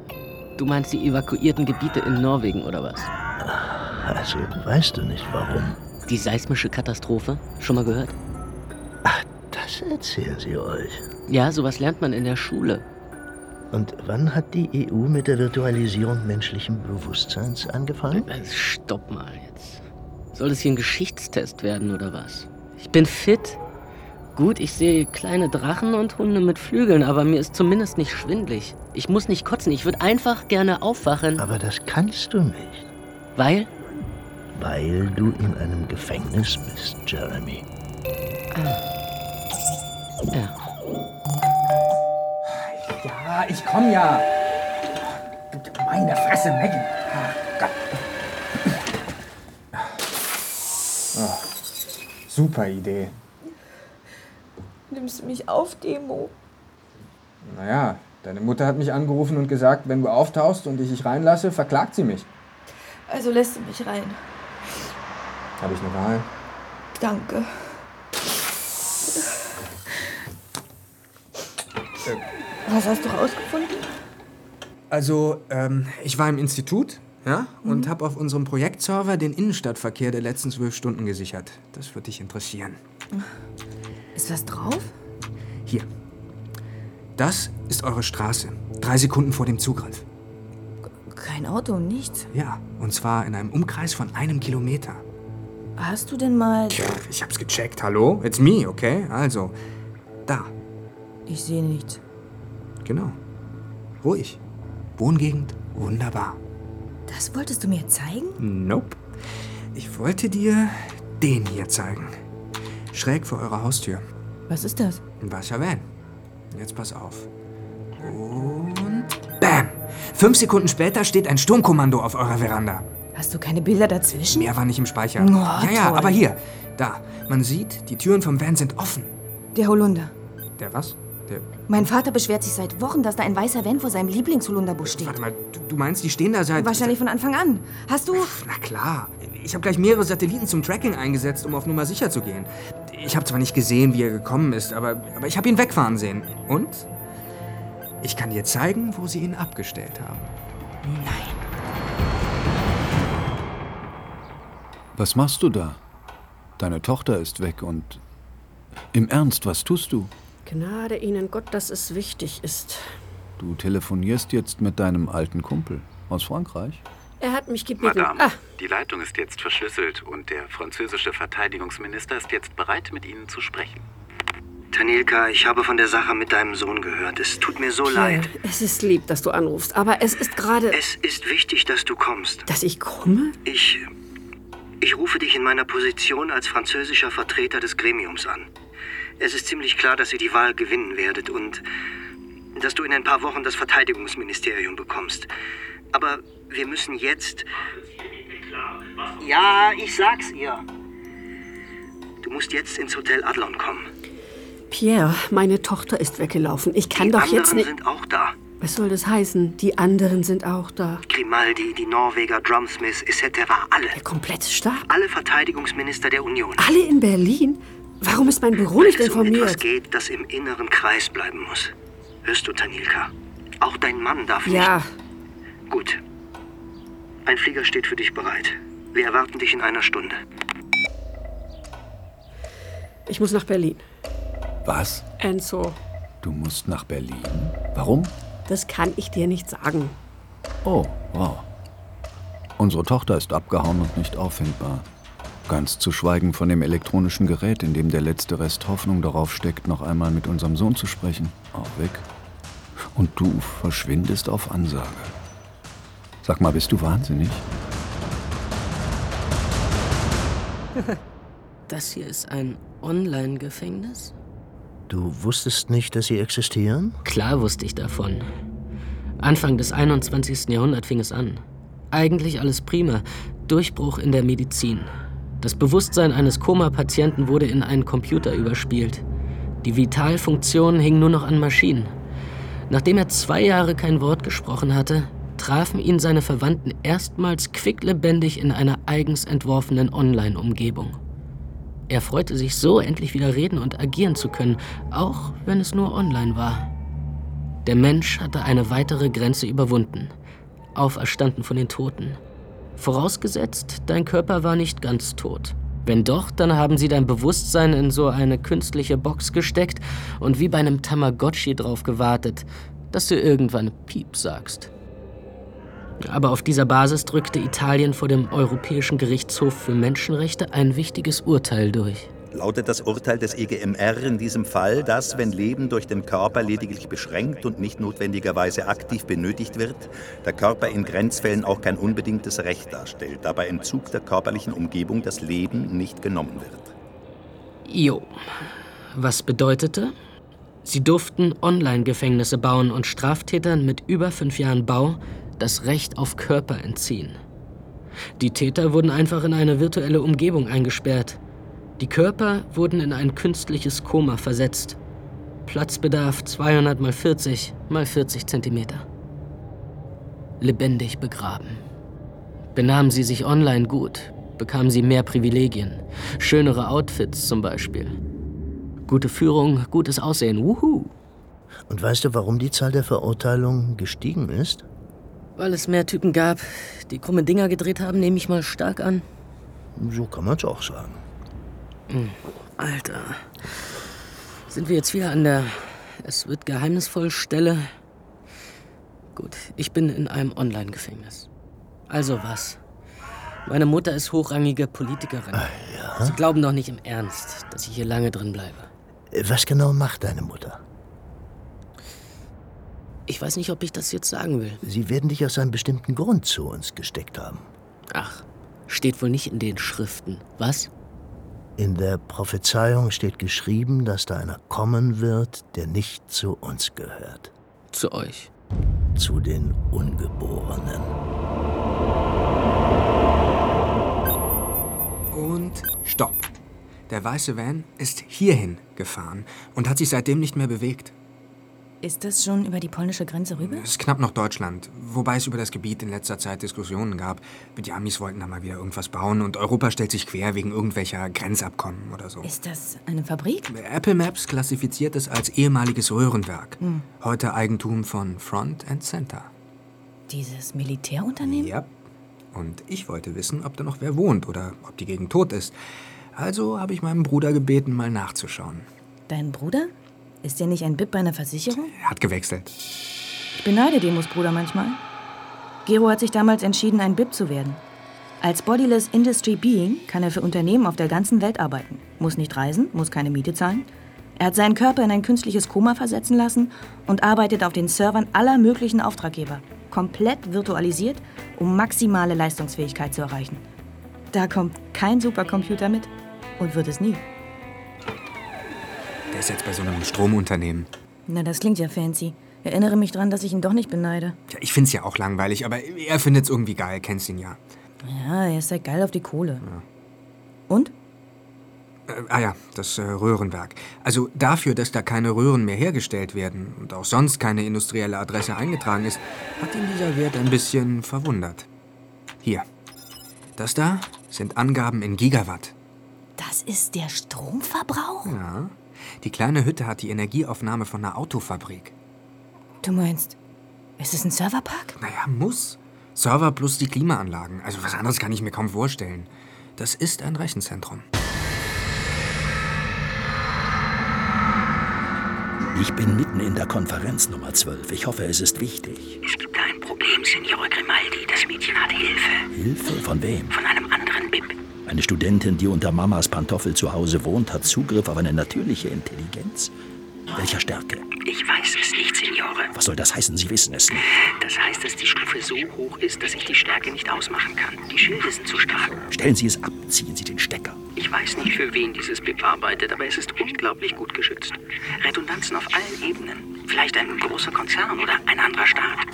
Du meinst die evakuierten Gebiete in Norwegen oder was? Also weißt du nicht warum. Die seismische Katastrophe? Schon mal gehört? Das erzählen sie euch. Ja, sowas lernt man in der Schule. Und wann hat die EU mit der Virtualisierung menschlichen Bewusstseins angefangen? Äh, Stopp mal jetzt. Soll das hier ein Geschichtstest werden oder was? Ich bin fit. Gut, ich sehe kleine Drachen und Hunde mit Flügeln, aber mir ist zumindest nicht schwindlig. Ich muss nicht kotzen, ich würde einfach gerne aufwachen. Aber das kannst du nicht. Weil? Weil du in einem Gefängnis bist, Jeremy. Ja. Ja, ich komm ja. Meine Fresse, Megan. Ah, Gott. Oh, super Idee. Nimmst du mich auf, Demo? Naja, deine Mutter hat mich angerufen und gesagt, wenn du auftauchst und ich dich reinlasse, verklagt sie mich. Also lässt du mich rein. Habe ich eine Wahl? Danke. Was hast du rausgefunden? Also, ähm, ich war im Institut, ja, und Mhm. habe auf unserem Projektserver den Innenstadtverkehr der letzten zwölf Stunden gesichert. Das wird dich interessieren. Ist was drauf? Hier. Das ist eure Straße. Drei Sekunden vor dem Zugriff. Kein Auto, nichts. Ja, und zwar in einem Umkreis von einem Kilometer. Hast du denn mal... Ich hab's gecheckt. Hallo? It's me, okay? Also, da. Ich sehe nichts. Genau. Ruhig. Wohngegend, wunderbar. Das wolltest du mir zeigen? Nope. Ich wollte dir den hier zeigen. Schräg vor eurer Haustür. Was ist das? Ein weißer Van. Jetzt pass auf. Und BAM! Fünf Sekunden später steht ein Sturmkommando auf eurer Veranda. Hast du keine Bilder dazwischen? Mehr war nicht im Speicher. Oh, ja, ja, aber hier. Da. Man sieht, die Türen vom Van sind offen. Der Holunder. Der was? Der. Mein Vater beschwert sich seit Wochen, dass da ein weißer Van vor seinem Lieblingsholunder-Busch steht. Warte mal, du, du meinst, die stehen da seit. Wahrscheinlich von Anfang an. Hast du... Na klar. Ich habe gleich mehrere Satelliten zum Tracking eingesetzt, um auf Nummer sicher zu gehen. Ich habe zwar nicht gesehen, wie er gekommen ist, aber, aber ich habe ihn wegfahren sehen. Und ich kann dir zeigen, wo sie ihn abgestellt haben. Was machst du da? Deine Tochter ist weg und. Im Ernst, was tust du? Gnade Ihnen Gott, dass es wichtig ist. Du telefonierst jetzt mit deinem alten Kumpel aus Frankreich? Er hat mich gebeten. Madame, Ah, die Leitung ist jetzt verschlüsselt und der französische Verteidigungsminister ist jetzt bereit, mit Ihnen zu sprechen. Tanilka, ich habe von der Sache mit deinem Sohn gehört. Es tut mir so Pierre, leid. Es ist lieb, dass du anrufst, aber es ist gerade... Es ist wichtig, dass du kommst. Dass ich komme? Ich. Ich rufe dich in meiner Position als französischer Vertreter des Gremiums an. Es ist ziemlich klar, dass ihr die Wahl gewinnen werdet und dass du in ein paar Wochen das Verteidigungsministerium bekommst. Aber wir müssen jetzt. Ja, ich sag's ihr. Du musst jetzt ins Hotel Adlon kommen. Pierre, meine Tochter ist weggelaufen. Ich kann die doch anderen jetzt nicht... sind auch da. Was soll das heißen? Die anderen sind auch da. Grimaldi, die Norweger, Drumsmith, etc. Alle. Der komplette Stab? Alle Verteidigungsminister der Union. Alle in Berlin? Warum ist mein Büro nicht Wenn es um etwas informiert? geht, das im inneren Kreis bleiben muss. Hörst du, Tanilka? Auch dein Mann darf Ja. nicht... Gut. Ein Flieger steht für dich bereit. Wir erwarten dich in einer Stunde. Ich muss nach Berlin. Was? Enzo, Du musst nach Berlin? Warum? das kann ich dir nicht sagen. Oh, wow. Unsere Tochter ist abgehauen und nicht auffindbar. Ganz zu schweigen von dem elektronischen Gerät, in dem der letzte Rest Hoffnung darauf steckt, noch einmal mit unserem Sohn zu sprechen. Auch weg. Und du verschwindest auf Ansage. Sag mal, bist du wahnsinnig? *laughs* Das hier ist ein Online-Gefängnis? Du wusstest nicht, dass sie existieren? Klar wusste ich davon. Anfang des 21. Jahrhunderts fing es an. Eigentlich alles prima. Durchbruch in der Medizin. Das Bewusstsein eines Koma-Patienten wurde in einen Computer überspielt. Die Vitalfunktion hing nur noch an Maschinen. Nachdem er zwei Jahre kein Wort gesprochen hatte, trafen ihn seine Verwandten erstmals quicklebendig in einer eigens entworfenen Online-Umgebung. Er freute sich so, endlich wieder reden und agieren zu können, auch wenn es nur online war. Der Mensch hatte eine weitere Grenze überwunden, auferstanden von den Toten. Vorausgesetzt, dein Körper war nicht ganz tot. Wenn doch, dann haben sie dein Bewusstsein in so eine künstliche Box gesteckt und wie bei einem Tamagotchi drauf gewartet, dass du irgendwann Piep sagst. Aber auf dieser Basis drückte Italien vor dem Europäischen Gerichtshof für Menschenrechte ein wichtiges Urteil durch. Lautet das Urteil des EGMR in diesem Fall, dass, wenn Leben durch den Körper lediglich beschränkt und nicht notwendigerweise aktiv benötigt wird, der Körper in Grenzfällen auch kein unbedingtes Recht darstellt, da bei Entzug der körperlichen Umgebung das Leben nicht genommen wird? Jo. Was bedeutete? Sie durften Online-Gefängnisse bauen und Straftätern mit über fünf Jahren Bau das Recht auf Körper entziehen. Die Täter wurden einfach in eine virtuelle Umgebung eingesperrt. Die Körper wurden in ein künstliches Koma versetzt. Platzbedarf 200 mal 40 mal 40 Zentimeter. Lebendig begraben. Benahmen sie sich online gut, bekamen sie mehr Privilegien. Schönere Outfits zum Beispiel. Gute Führung, gutes Aussehen, wuhu. Und weißt du, warum die Zahl der Verurteilungen gestiegen ist? Weil es mehr Typen gab, die krumme Dinger gedreht haben, nehme ich mal stark an. So kann man's auch sagen. Alter. Sind wir jetzt wieder an der Es wird geheimnisvoll Stelle? Gut, ich bin in einem Online-Gefängnis. Also was? Meine Mutter ist hochrangige Politikerin. Sie glauben doch nicht im Ernst, dass ich hier lange drin bleibe. Was genau macht deine Mutter? Ich weiß nicht, ob ich das jetzt sagen will. Sie werden dich aus einem bestimmten Grund zu uns gesteckt haben. Ach, steht wohl nicht in den Schriften. Was? In der Prophezeiung steht geschrieben, dass da einer kommen wird, der nicht zu uns gehört. Zu euch. Zu den Ungeborenen. Und stopp. Der weiße Van ist hierhin gefahren und hat sich seitdem nicht mehr bewegt. Ist das schon über die polnische Grenze rüber? Es ist knapp noch Deutschland, wobei es über das Gebiet in letzter Zeit Diskussionen gab. Die Amis wollten da mal wieder irgendwas bauen und Europa stellt sich quer wegen irgendwelcher Grenzabkommen oder so. Ist das eine Fabrik? Apple Maps klassifiziert es als ehemaliges Röhrenwerk. Hm. Heute Eigentum von Front and Center. Dieses Militärunternehmen? Ja. Und ich wollte wissen, ob da noch wer wohnt oder ob die Gegend tot ist. Also habe ich meinem Bruder gebeten, mal nachzuschauen. Dein Bruder? Ist der nicht ein BIP bei einer Versicherung? Er hat gewechselt. Ich beneide Demos Bruder manchmal. Gero hat sich damals entschieden, ein BIP zu werden. Als Bodyless Industry Being kann er für Unternehmen auf der ganzen Welt arbeiten. Muss nicht reisen, muss keine Miete zahlen. Er hat seinen Körper in ein künstliches Koma versetzen lassen und arbeitet auf den Servern aller möglichen Auftraggeber. Komplett virtualisiert, um maximale Leistungsfähigkeit zu erreichen. Da kommt kein Supercomputer mit und wird es nie. Der ist jetzt bei so einem Stromunternehmen. Na, das klingt ja fancy. Erinnere mich dran, dass ich ihn doch nicht beneide. Ja, ich find's ja auch langweilig, aber er findet's irgendwie geil, kennst ihn ja. Ja, er ist halt geil auf die Kohle. Und? Äh, ah ja, das äh, Röhrenwerk. Also dafür, dass da keine Röhren mehr hergestellt werden und auch sonst keine industrielle Adresse eingetragen ist, hat ihn dieser Wert ein bisschen verwundert. Hier. Das da sind Angaben in Gigawatt. Das ist der Stromverbrauch? Ja. Die kleine Hütte hat die Energieaufnahme von einer Autofabrik. Du meinst, ist es ein Serverpark? Naja, muss. Server plus die Klimaanlagen. Also was anderes kann ich mir kaum vorstellen. Das ist ein Rechenzentrum. Ich bin mitten in der Konferenz Nummer 12. Ich hoffe, es ist wichtig. Es gibt da ein Problem, Signore Grimaldi. Das Mädchen hat Hilfe. Hilfe? Von wem? Von einem anderen BIP. Eine Studentin, die unter Mamas Pantoffel zu Hause wohnt, hat Zugriff auf eine natürliche Intelligenz? Welcher Stärke? Ich weiß es nicht, Signore. Was soll das heißen? Sie wissen es nicht. Das heißt, dass die Stufe so hoch ist, dass ich die Stärke nicht ausmachen kann. Die Schilde sind zu stark. Stellen Sie es ab, ziehen Sie den Stecker. Ich weiß nicht, für wen dieses BIP arbeitet, aber es ist unglaublich gut geschützt. Redundanzen auf allen Ebenen. Vielleicht ein großer Konzern oder ein anderer Staat.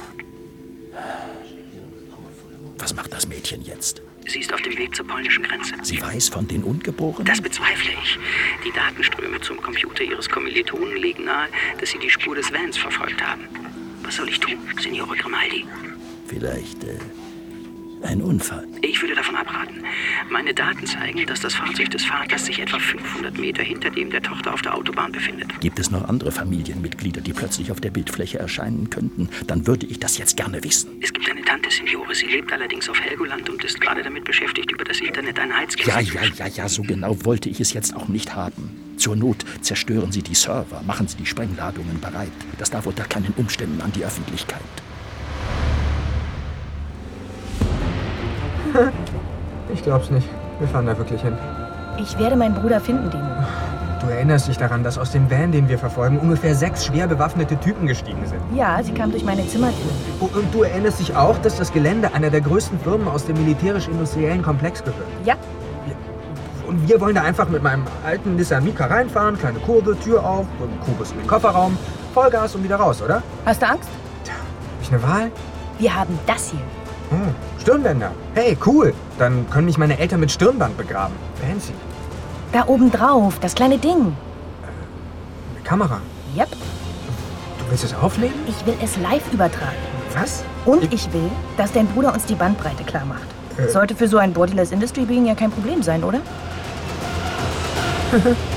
Was macht das Mädchen jetzt? Sie ist auf dem Weg zur polnischen Grenze. Sie weiß von den Ungeborenen? Das bezweifle ich. Die Datenströme zum Computer ihres Kommilitonen legen nahe, dass sie die Spur des Vans verfolgt haben. Was soll ich tun, Signore Grimaldi? Vielleicht äh, ein Unfall. Ich würde davon abraten. Meine Daten zeigen, dass das Fahrzeug des Vaters sich etwa 500 Meter hinter dem der Tochter auf der Autobahn befindet. Gibt es noch andere Familienmitglieder, die plötzlich auf der Bildfläche erscheinen könnten? Dann würde ich das jetzt gerne wissen. Es gibt eine Tante, Signore. Sie lebt allerdings auf Helgoland und ist gerade damit beschäftigt, über das Internet ein Heizgerät Ja, ja, ja, ja, so genau wollte ich es jetzt auch nicht haben. Zur Not zerstören Sie die Server, machen Sie die Sprengladungen bereit. Das darf unter keinen Umständen an die Öffentlichkeit. *laughs* Ich glaub's nicht. Wir fahren da wirklich hin. Ich werde meinen Bruder finden, Demo. Du erinnerst dich daran, dass aus dem Van, den wir verfolgen, ungefähr sechs schwer bewaffnete Typen gestiegen sind. Ja, sie kam durch meine Zimmertür. Und und du erinnerst dich auch, dass das Gelände einer der größten Firmen aus dem militärisch-industriellen Komplex gehört. Ja. Und wir wollen da einfach mit meinem alten Nissan Micra reinfahren, kleine Kurve, Tür auf, Kubus in den Kofferraum, Vollgas und wieder raus, oder? Hast du Angst? Hab ich eine Wahl? Wir haben das hier. Hm, Stirnbänder. Hey, cool. Dann können mich meine Eltern mit Stirnband begraben. Fancy. Da oben drauf, das kleine Ding. Eine Kamera. Yep. Du willst es aufnehmen? Ich will es live übertragen. Was? Und ich will, dass dein Bruder uns die Bandbreite klar macht. Äh. Sollte für so ein Bodyless Industry Being ja kein Problem sein, oder? *laughs*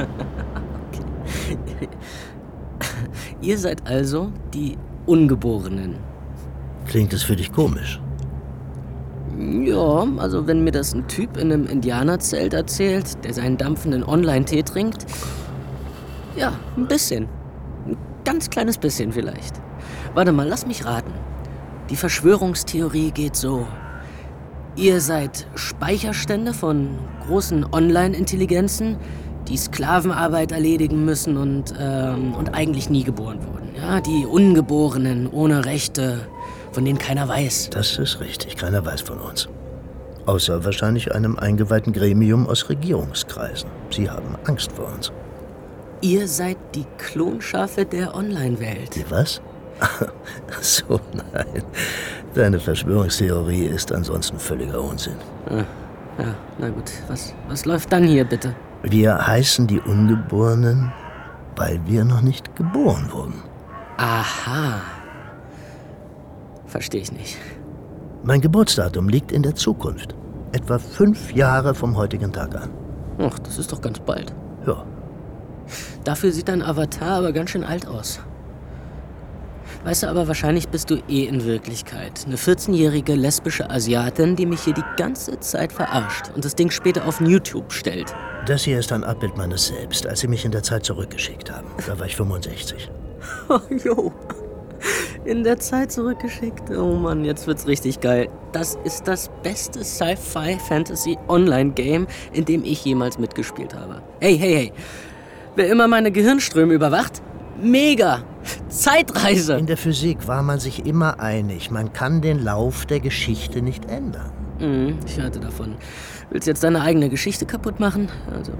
*laughs* Ihr seid also die Ungeborenen. Klingt es für dich komisch? Ja, also wenn mir das ein Typ in einem Indianerzelt erzählt, der seinen dampfenden Online-Tee trinkt. Ja, ein bisschen. Ein ganz kleines bisschen vielleicht. Warte mal, lass mich raten. Die Verschwörungstheorie geht so. Ihr seid Speicherstände von großen Online-Intelligenzen, die Sklavenarbeit erledigen müssen und, ähm, und eigentlich nie geboren wurden. Ja, die Ungeborenen ohne Rechte, von denen keiner weiß. Das ist richtig, keiner weiß von uns. Außer wahrscheinlich einem eingeweihten Gremium aus Regierungskreisen. Sie haben Angst vor uns. Ihr seid die Klonschafe der Online-Welt. Die was? Ach *laughs* so, nein. Deine Verschwörungstheorie ist ansonsten völliger Unsinn. Ah, ja, na gut. Was, was läuft dann hier bitte? Wir heißen die Ungeborenen, weil wir noch nicht geboren wurden. Aha. Verstehe ich nicht. Mein Geburtsdatum liegt in der Zukunft. Etwa fünf Jahre vom heutigen Tag an. Ach, das ist doch ganz bald. Ja. Dafür sieht dein Avatar aber ganz schön alt aus. Weißt du, aber wahrscheinlich bist du eh in Wirklichkeit eine 14-jährige lesbische Asiatin, die mich hier die ganze Zeit verarscht und das Ding später auf YouTube stellt. Das hier ist ein Abbild meines Selbst, als sie mich in der Zeit zurückgeschickt haben. Da war ich 65. *laughs* Oh, jo. In der Zeit zurückgeschickt. Oh Mann, jetzt wird's richtig geil. Das ist das beste Sci-Fi-Fantasy-Online-Game, in dem ich jemals mitgespielt habe. Hey, hey, hey. Wer immer meine Gehirnströme überwacht, mega. Zeitreise. In der Physik war man sich immer einig, man kann den Lauf der Geschichte nicht ändern. Mhm, ich hörte davon. Willst du jetzt deine eigene Geschichte kaputt machen? Also,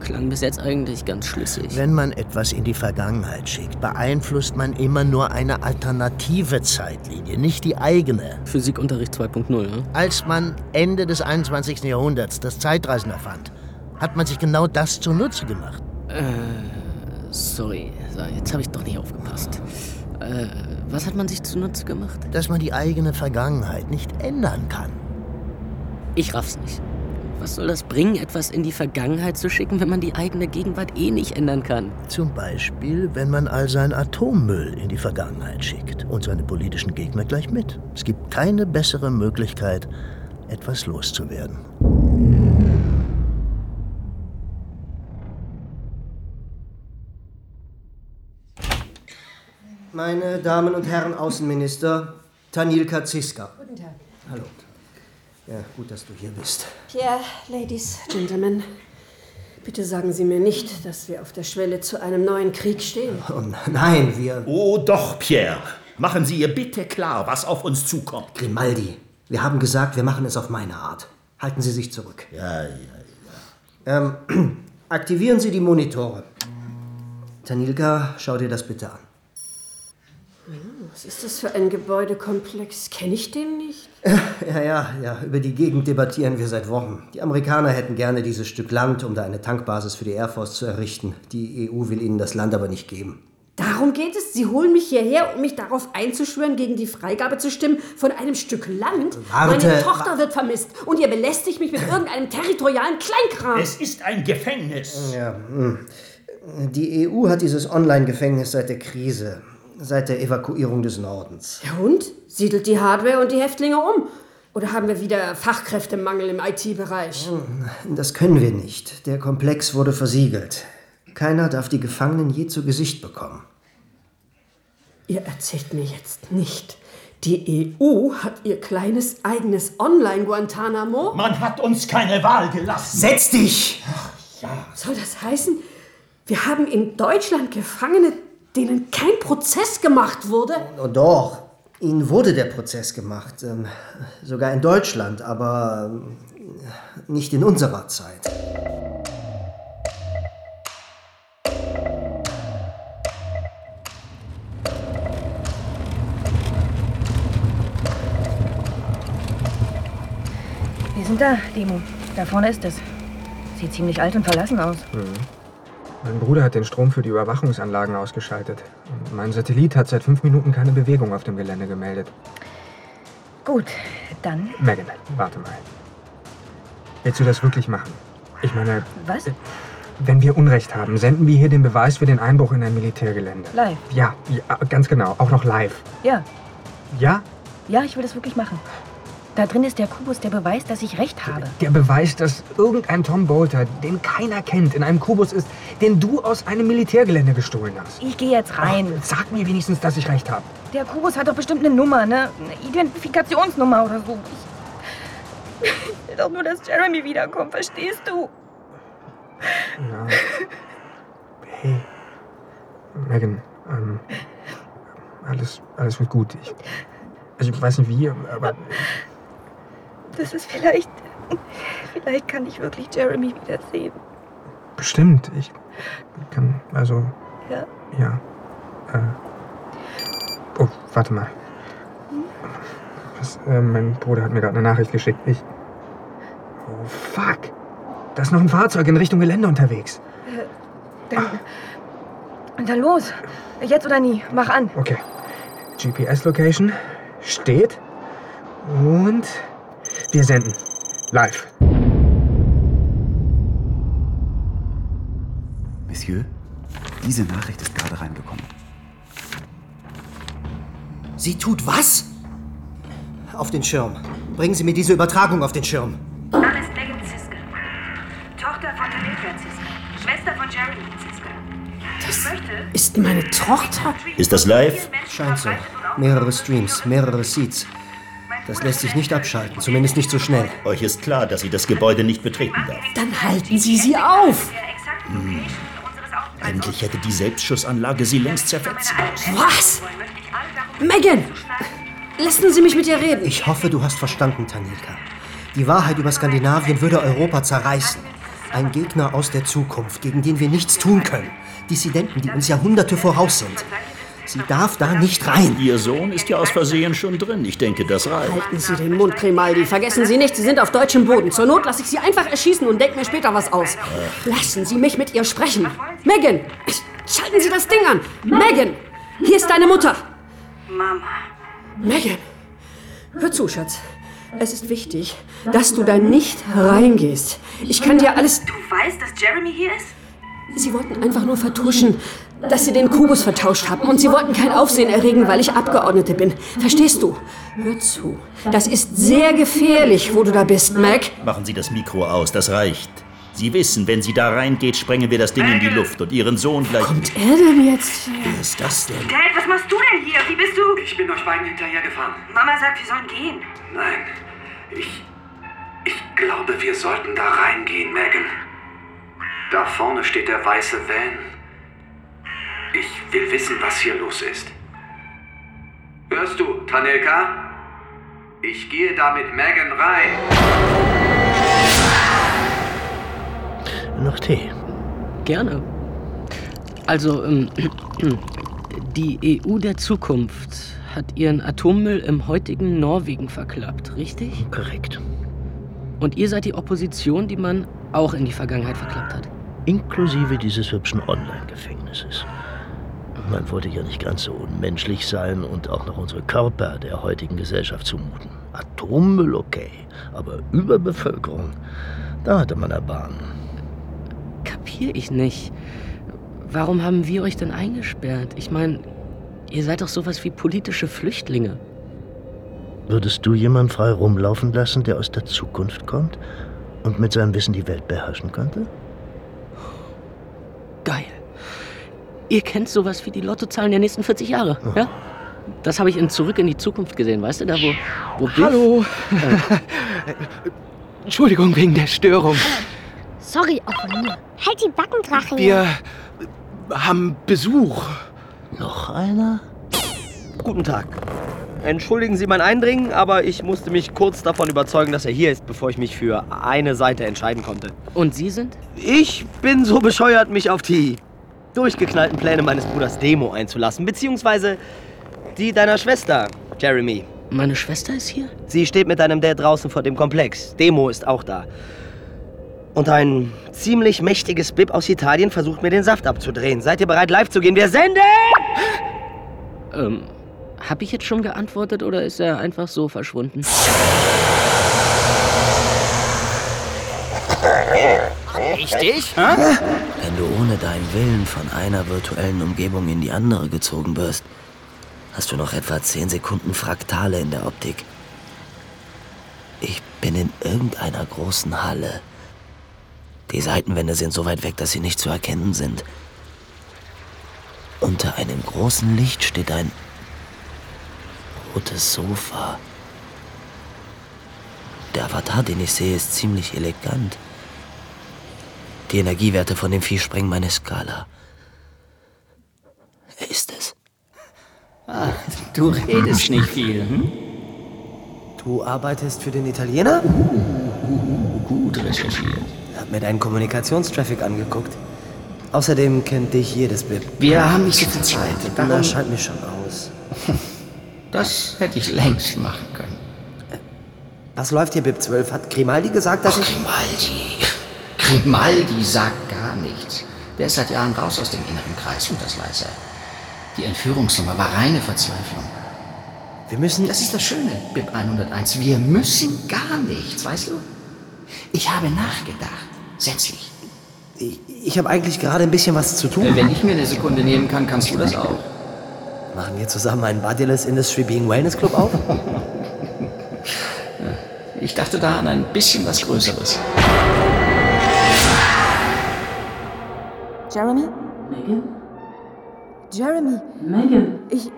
klang bis jetzt eigentlich ganz schlüssig. Wenn man etwas in die Vergangenheit schickt, beeinflusst man immer nur eine alternative Zeitlinie, nicht die eigene. Physikunterricht 2.0, ne? Als man Ende des 21. Jahrhunderts das Zeitreisen erfand, hat man sich genau das zunutze gemacht. Äh, sorry. So, jetzt habe ich doch nicht aufgepasst. Äh, was hat man sich zunutze gemacht? Dass man die eigene Vergangenheit nicht ändern kann. Ich raff's nicht. Was soll das bringen, etwas in die Vergangenheit zu schicken, wenn man die eigene Gegenwart eh nicht ändern kann? Zum Beispiel, wenn man all seinen Atommüll in die Vergangenheit schickt und seine politischen Gegner gleich mit. Es gibt keine bessere Möglichkeit, etwas loszuwerden. Meine Damen und Herren Außenminister, Tanil Kaziska. Guten Tag. Hallo. Ja, gut, dass du hier bist. Pierre, Ladies, Gentlemen. Bitte sagen Sie mir nicht, dass wir auf der Schwelle zu einem neuen Krieg stehen. Oh, nein, wir. Oh doch, Pierre. Machen Sie ihr bitte klar, was auf uns zukommt. Grimaldi, wir haben gesagt, wir machen es auf meine Art. Halten Sie sich zurück. Ja, ja, ja. Ähm, *clears throat* aktivieren Sie die Monitore. Tanilka, schau dir das bitte an. Was ist das für ein Gebäudekomplex? Kenne ich den nicht? *laughs* Ja, ja, ja, über die Gegend debattieren wir seit Wochen. Die Amerikaner hätten gerne dieses Stück Land, um da eine Tankbasis für die Air Force zu errichten. Die EU will ihnen das Land aber nicht geben. Darum geht es. Sie holen mich hierher, um mich darauf einzuschwören, gegen die Freigabe zu stimmen von einem Stück Land. Warte. Meine Tochter wird vermisst und ihr belästigt mich mit *laughs* irgendeinem territorialen Kleinkram. Es ist ein Gefängnis. Ja, hm. die EU hat dieses Online-Gefängnis seit der Krise, seit der Evakuierung des Nordens. Ja und? Siedelt die Hardware und die Häftlinge um? Oder haben wir wieder Fachkräftemangel im IT-Bereich? Das können wir nicht. Der Komplex wurde versiegelt. Keiner darf die Gefangenen je zu Gesicht bekommen. Ihr erzählt mir jetzt nicht. Die EU hat ihr kleines eigenes Online-Guantanamo? Man hat uns keine Wahl gelassen. Setz dich! Ja. Soll das heißen, wir haben in Deutschland Gefangene, denen kein Prozess gemacht wurde? Oh, doch, ihnen wurde der Prozess gemacht. Ähm, sogar in Deutschland, aber ähm, nicht in unserer Zeit. Wir sind da, Demo. Da vorne ist es. Sieht ziemlich alt und verlassen aus. Mhm. Mein Bruder hat den Strom für die Überwachungsanlagen ausgeschaltet. Und mein Satellit hat seit fünf Minuten keine Bewegung auf dem Gelände gemeldet. Gut, dann. Megan, warte mal. Willst du das wirklich machen? Ich meine, Was? Wenn wir Unrecht haben, senden wir hier den Beweis für den Einbruch in ein Militärgelände. Live. Ja, ja, ganz genau. Auch noch live. Ja. Ja? Ja, ich will das wirklich machen. Da drin ist der Kubus, der Beweis, dass ich recht habe. Der Beweis, dass irgendein Tom Bolter, den keiner kennt, in einem Kubus ist, den du aus einem Militärgelände gestohlen hast. Ich gehe jetzt rein. Oh, sag mir wenigstens, dass ich recht habe. Der Kubus hat doch bestimmt eine Nummer, ne? Eine Identifikationsnummer oder so. Ich, ich will doch nur, dass Jeremy wiederkommt, verstehst du? Ja. Hey. Megan, ähm, alles, alles wird gut. Ich, also ich weiß nicht wie, aber Das ist vielleicht. Vielleicht kann ich wirklich Jeremy wiedersehen. bestimmt. Ich kann, also, Ja. ja. Äh. Oh, warte mal. Was, äh, mein Bruder hat mir gerade eine Nachricht geschickt. Ich. Oh, fuck. Da ist noch ein Fahrzeug in Richtung Gelände unterwegs. Äh, Dann. Dann los. Jetzt oder nie. Mach an. Okay. GPS-Location steht. Und wir senden. Live. Monsieur, diese Nachricht ist gerade reingekommen. Sie tut was? Auf den Schirm. Bringen Sie mir diese Übertragung auf den Schirm. Name ist Megan Ziska. Tochter von Talika Ziska. Schwester von Jeremy Ziska. Ich möchte... Ist meine Tochter? Ist das live? Scheint so. Mehrere Streams, mehrere Seeds. Das lässt sich nicht abschalten, zumindest nicht so schnell. Euch ist klar, dass sie das Gebäude nicht betreten darf. Dann halten Sie sie auf. Hm. Eigentlich hätte die Selbstschussanlage sie längst zerfetzt. Was? Megan! Lassen Sie mich mit ihr reden. Ich hoffe, du hast verstanden, Tanilka. Die Wahrheit über Skandinavien würde Europa zerreißen. Ein Gegner aus der Zukunft, gegen den wir nichts tun können. Dissidenten, die uns Jahrhunderte voraus sind. Sie darf da nicht rein. Ihr Sohn ist ja aus Versehen schon drin. Ich denke, das reicht. Halten Sie den Mund, Grimaldi. Vergessen Sie nicht, Sie sind auf deutschem Boden. Zur Not lasse ich Sie einfach erschießen und denke mir später was aus. Lassen Sie mich mit ihr sprechen. Megan! Schalten Sie das Ding an! Megan! Hier ist deine Mutter! Mama. Megan! Hör zu, Schatz. Es ist wichtig, dass du da nicht reingehst. Ich kann dir alles... Du weißt, dass Jeremy hier ist? Sie wollten einfach nur vertuschen, dass sie den Kubus vertauscht haben. Und sie wollten kein Aufsehen erregen, weil ich Abgeordnete bin. Verstehst du? Hör zu. Das ist sehr gefährlich, wo du da bist, Mac. Machen Sie das Mikro aus, das reicht. Sie wissen, wenn sie da reingeht, sprengen wir das Ding in die Luft und Ihren Sohn gleich. Kommt er denn jetzt? Wer ist das denn? Dad, was machst du denn hier? Wie bist du? Ich bin euch beiden hinterhergefahren. Mama sagt, wir sollen gehen. Nein, ich. Ich glaube, wir sollten da reingehen, Megan. Da vorne steht der weiße Van. Ich will wissen, was hier los ist. Hörst du, Tanelka? Ich gehe da mit Megan rein. Noch Tee. Gerne. Also, ähm, *clears throat* die EU der Zukunft hat ihren Atommüll im heutigen Norwegen verklappt, richtig? Korrekt. Und ihr seid die Opposition, die man auch in die Vergangenheit verklappt hat. Inklusive dieses hübschen Online-Gefängnisses. Man wollte ja nicht ganz so unmenschlich sein und auch noch unsere Körper der heutigen Gesellschaft zumuten. Atommüll okay, aber Überbevölkerung, da hatte man Erbarmen. Kapier ich nicht. Warum haben wir euch denn eingesperrt? Ich meine, ihr seid doch sowas wie politische Flüchtlinge. Würdest du jemanden frei rumlaufen lassen, der aus der Zukunft kommt und mit seinem Wissen die Welt beherrschen könnte? Ihr kennt sowas wie die Lottozahlen der nächsten 40 Jahre, ja? Das habe ich in Zurück in die Zukunft gesehen, weißt du, da wo... wo Biff- Hallo. Äh, *laughs* Entschuldigung wegen der Störung. Sorry, auch von mir. Halt die Backen, Drache. Wir haben Besuch. Noch einer? Guten Tag. Entschuldigen Sie mein Eindringen, aber ich musste mich kurz davon überzeugen, dass er hier ist, bevor ich mich für eine Seite entscheiden konnte. Und Sie sind? Ich bin so bescheuert, mich auf die durchgeknallten Pläne meines Bruders Demo einzulassen, beziehungsweise die deiner Schwester, Jeremy. Meine Schwester ist hier? Sie steht mit deinem Dad draußen vor dem Komplex. Demo ist auch da. Und ein ziemlich mächtiges Bib aus Italien versucht mir den Saft abzudrehen. Seid ihr bereit, live zu gehen? Wir senden! Ähm, hab ich jetzt schon geantwortet oder ist er einfach so verschwunden? *laughs* Richtig? Wenn du ohne deinen Willen von einer virtuellen Umgebung in die andere gezogen wirst, hast du noch etwa 10 Sekunden Fraktale in der Optik. Ich bin in irgendeiner großen Halle. Die Seitenwände sind so weit weg, dass sie nicht zu erkennen sind. Unter einem großen Licht steht ein rotes Sofa. Der Avatar, den ich sehe, ist ziemlich elegant. Die Energiewerte von dem Vieh sprengen meine Skala. Wer ist es? Ah, du redest nicht viel, hm? Du arbeitest für den Italiener? Gut recherchiert. Hab mir deinen Kommunikationstraffic angeguckt. Außerdem kennt dich jedes BIP. Wir haben nicht so viel Zeit. Na, Darum- schalt mich schon aus. Das hätte ich längst machen können. Was läuft hier, BIP 12? Hat Grimaldi gesagt, dass Ach, ich... Grimaldi. Grimaldi sagt gar nichts. Der ist seit Jahren raus aus dem inneren Kreis und das weiß er. Die Entführungsnummer war reine Verzweiflung. Wir müssen... Das ist das Schöne, BIP 101. Wir müssen gar nichts, weißt du? Ich habe nachgedacht. Setz dich. Ich, ich habe eigentlich gerade ein bisschen was zu tun. Wenn ich mir eine Sekunde nehmen kann, kannst du das auch. Machen wir zusammen einen Bodyless Industry Being Wellness Club auf? *laughs* Ich dachte da an ein bisschen was Größeres. Jeremy? Megan? Jeremy? Megan? Ich.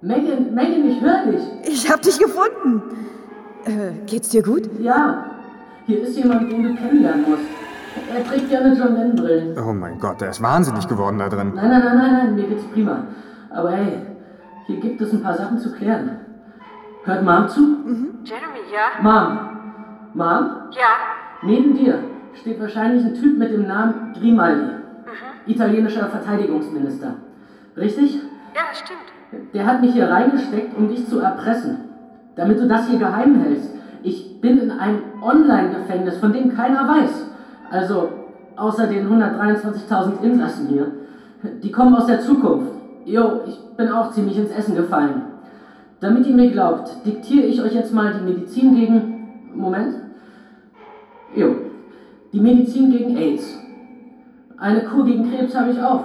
Megan, Megan, ich höre dich. Ich hab dich gefunden. Äh, geht's dir gut? Ja, hier ist jemand, den du kennenlernen musst. Er trägt gerne John Lennon-Brillen. Oh mein Gott, der ist wahnsinnig geworden da drin. Nein, nein, nein, nein, nein, mir geht's prima. Aber hey, hier gibt es ein paar Sachen zu klären. Hört Mom zu? Jeremy, ja? Mom. Mom? Ja. Neben dir steht wahrscheinlich ein Typ mit dem Namen Grimaldi. Italienischer Verteidigungsminister. Richtig? Ja, das stimmt. Der hat mich hier reingesteckt, um dich zu erpressen. Damit du das hier geheim hältst. Ich bin in einem Online-Gefängnis, von dem keiner weiß. Also, außer den 123.000 Insassen hier. Die kommen aus der Zukunft. Jo, ich bin auch ziemlich ins Essen gefallen. Damit ihr mir glaubt, diktiere ich euch jetzt mal die Medizin gegen. Moment. Jo. Die Medizin gegen AIDS. Eine Kur gegen Krebs habe ich auch.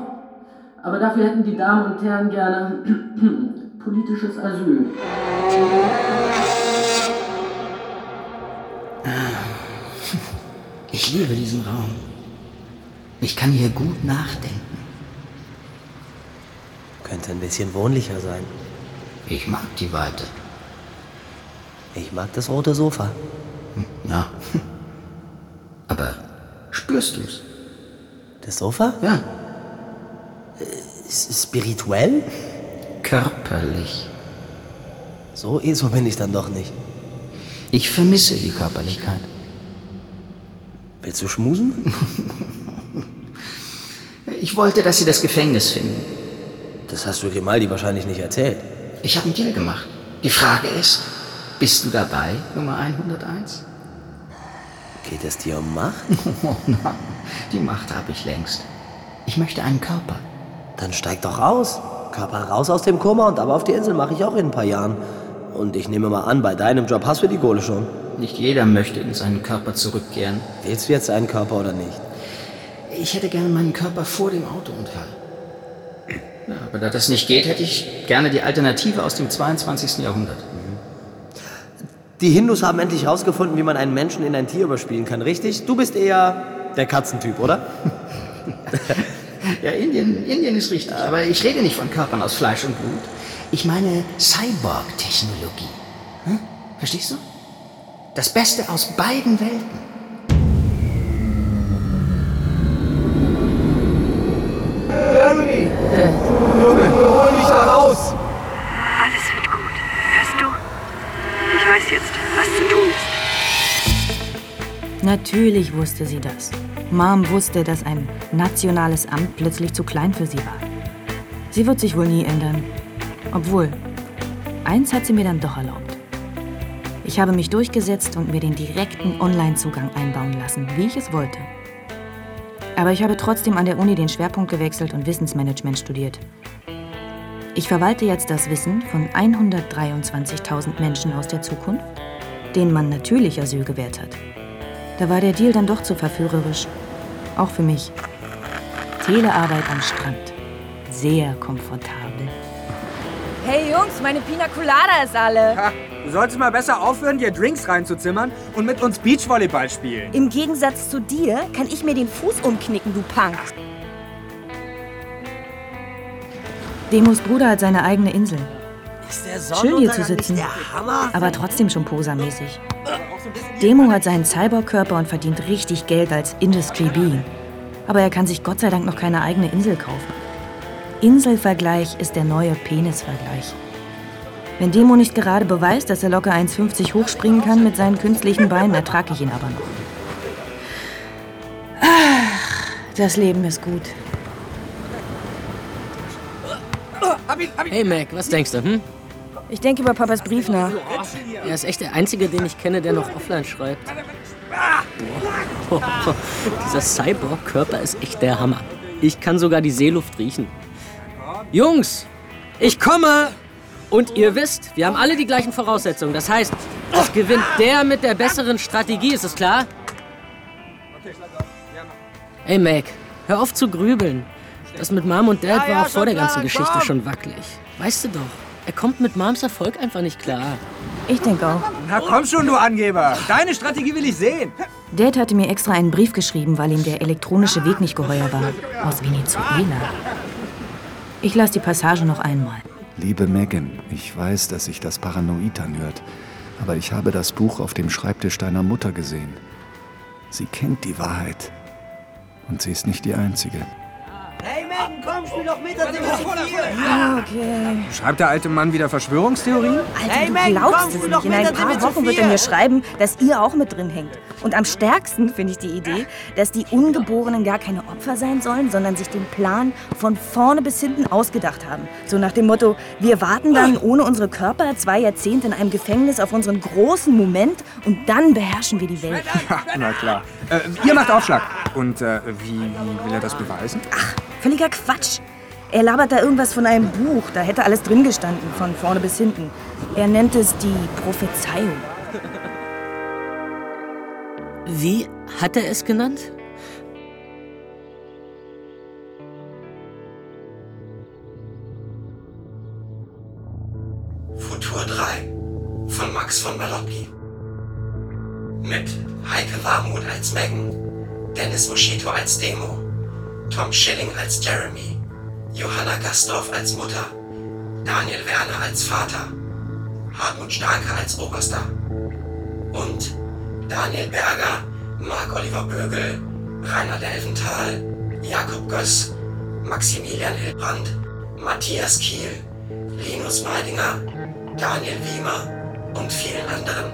Aber dafür hätten die Damen und Herren gerne *clears throat* politisches Asyl. Ich liebe diesen Raum. Ich kann hier gut nachdenken. Könnte ein bisschen wohnlicher sein. Ich mag die Weite. Ich mag das rote Sofa. Ja. Aber spürst du's? Das Sofa? Ja. Es spirituell? Körperlich. So ESO bin ich dann doch nicht. Ich vermisse die Körperlichkeit. Willst du schmusen? *laughs* Ich wollte, dass sie das Gefängnis finden. Das hast du Grimaldi wahrscheinlich nicht erzählt. Ich habe einen Deal gemacht. Die Frage ist, bist du dabei, Nummer 101? Geht es dir um Macht? Oh *laughs* nein, die Macht habe ich längst. Ich möchte einen Körper. Dann steig doch aus. Körper raus aus dem Koma und aber auf die Insel mache ich auch in ein paar Jahren. Und ich nehme mal an, bei deinem Job hast du die Kohle schon. Nicht jeder möchte in seinen Körper zurückkehren. Willst du jetzt einen Körper oder nicht? Ich hätte gerne meinen Körper vor dem Autounfall. Ja, aber da das nicht geht, hätte ich gerne die Alternative aus dem 22. Jahrhundert. Die Hindus haben endlich herausgefunden, wie man einen Menschen in ein Tier überspielen kann, richtig? Du bist eher der Katzentyp, oder? *laughs* Ja, Indien, Indien ist richtig. Aber ich rede nicht von Körpern aus Fleisch und Blut. Ich meine Cyborg-Technologie. Hm? Verstehst du? Das Beste aus beiden Welten. Natürlich wusste sie das. Mom wusste, dass ein nationales Amt plötzlich zu klein für sie war. Sie wird sich wohl nie ändern. Obwohl, eins hat sie mir dann doch erlaubt. Ich habe mich durchgesetzt und mir den direkten Online-Zugang einbauen lassen, wie ich es wollte. Aber ich habe trotzdem an der Uni den Schwerpunkt gewechselt und Wissensmanagement studiert. Ich verwalte jetzt das Wissen von 123.000 Menschen aus der Zukunft, denen man natürlich Asyl gewährt hat. Da war der Deal dann doch zu verführerisch. Auch für mich. Telearbeit am Strand. Sehr komfortabel. Hey Jungs, meine Pina Colada ist alle. Ha, du solltest mal besser aufhören, dir Drinks reinzuzimmern und mit uns Beachvolleyball spielen. Im Gegensatz zu dir kann ich mir den Fuß umknicken, du Punk. Demos Bruder hat seine eigene Insel. Schön hier zu Sonnenuntergang sitzen, aber trotzdem schon posermäßig. Demo hat seinen Cyborg-Körper und verdient richtig Geld als Industry Being. Aber er kann sich Gott sei Dank noch keine eigene Insel kaufen. Inselvergleich ist der neue Penisvergleich. Wenn Demo nicht gerade beweist, dass er locker 1,50 hochspringen kann mit seinen künstlichen Beinen, ertrage ich ihn aber noch. Ach, das Leben ist gut. Hey Mac, was denkst du, hm? Ich denke über Papas Brief nach. Er ist echt der Einzige, den ich kenne, der noch offline schreibt. Boah. Dieser Cyborg-Körper ist echt der Hammer. Ich kann sogar die Seeluft riechen. Jungs, ich komme! Und ihr wisst, wir haben alle die gleichen Voraussetzungen. Das heißt, es gewinnt der mit der besseren Strategie, ist es klar? Ey Mac, hör auf zu grübeln. Das mit Mom und Dad war auch vor der ganzen Geschichte schon wackelig. Weißt du doch, er kommt mit Moms Erfolg einfach nicht klar. Ich denke auch. Na komm schon, du Angeber. Deine Strategie will ich sehen. Dad hatte mir extra einen Brief geschrieben, weil ihm der elektronische Weg nicht geheuer war. Aus Venezuela. Ich las die Passage noch einmal. Liebe Megan, ich weiß, dass sich das paranoid anhört, aber ich habe das Buch auf dem Schreibtisch deiner Mutter gesehen. Sie kennt die Wahrheit. Und sie ist nicht die Einzige. Hey Megan, komm, spiel doch mit, dann sind wir zu viert. Ja, okay. Schreibt der alte Mann wieder Verschwörungstheorien? Alter, Hey, du Megan, glaubst komm, es spiel nicht. doch In mit, ein dann sind paar zu Wochen wird er viert. mir schreiben, dass ihr auch mit drin hängt. Und am stärksten finde ich die Idee, dass die Ungeborenen gar keine Opfer sein sollen, sondern sich den Plan von vorne bis hinten ausgedacht haben. So nach dem Motto, wir warten dann ohne unsere Körper zwei Jahrzehnte in einem Gefängnis auf unseren großen Moment und dann beherrschen wir die Welt. *laughs* Ja, na klar. Äh, ihr macht Aufschlag. Und äh, wie, wie will er das beweisen? Völliger Quatsch. Er labert da irgendwas von einem Buch. Da hätte alles drin gestanden, von vorne bis hinten. Er nennt es die Prophezeiung. Wie hat er es genannt? Futur 3 von Max von Malotki. Mit Heike Warmuth als Megan, Dennis Moschito als Demo, Tom Schilling als Jeremy, Johanna Gastorf als Mutter, Daniel Werner als Vater, Hartmut Starke als Oberster und Daniel Berger, Marc-Oliver Bögel, Rainer Delventhal, Jakob Göss, Maximilian Hilbrand, Matthias Kiel, Linus Meidinger, Daniel Wiemer und vielen anderen.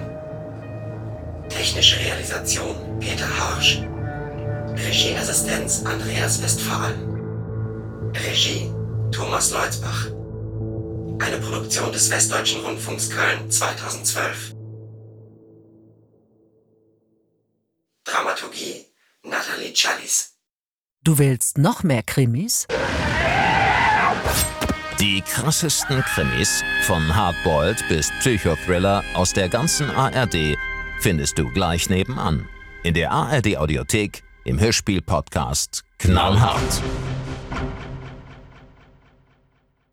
Technische Realisation Peter Harsch. Regieassistenz Andreas Westphalen. Regie Thomas Leutzbach. Eine Produktion des Westdeutschen Rundfunks Köln 2012. Dramaturgie Nathalie Challis. Du willst noch mehr Krimis? Die krassesten Krimis von Hardboiled bis Psychothriller aus der ganzen ARD findest du gleich nebenan. In der ARD Audiothek, im Hörspiel-Podcast Knallhart.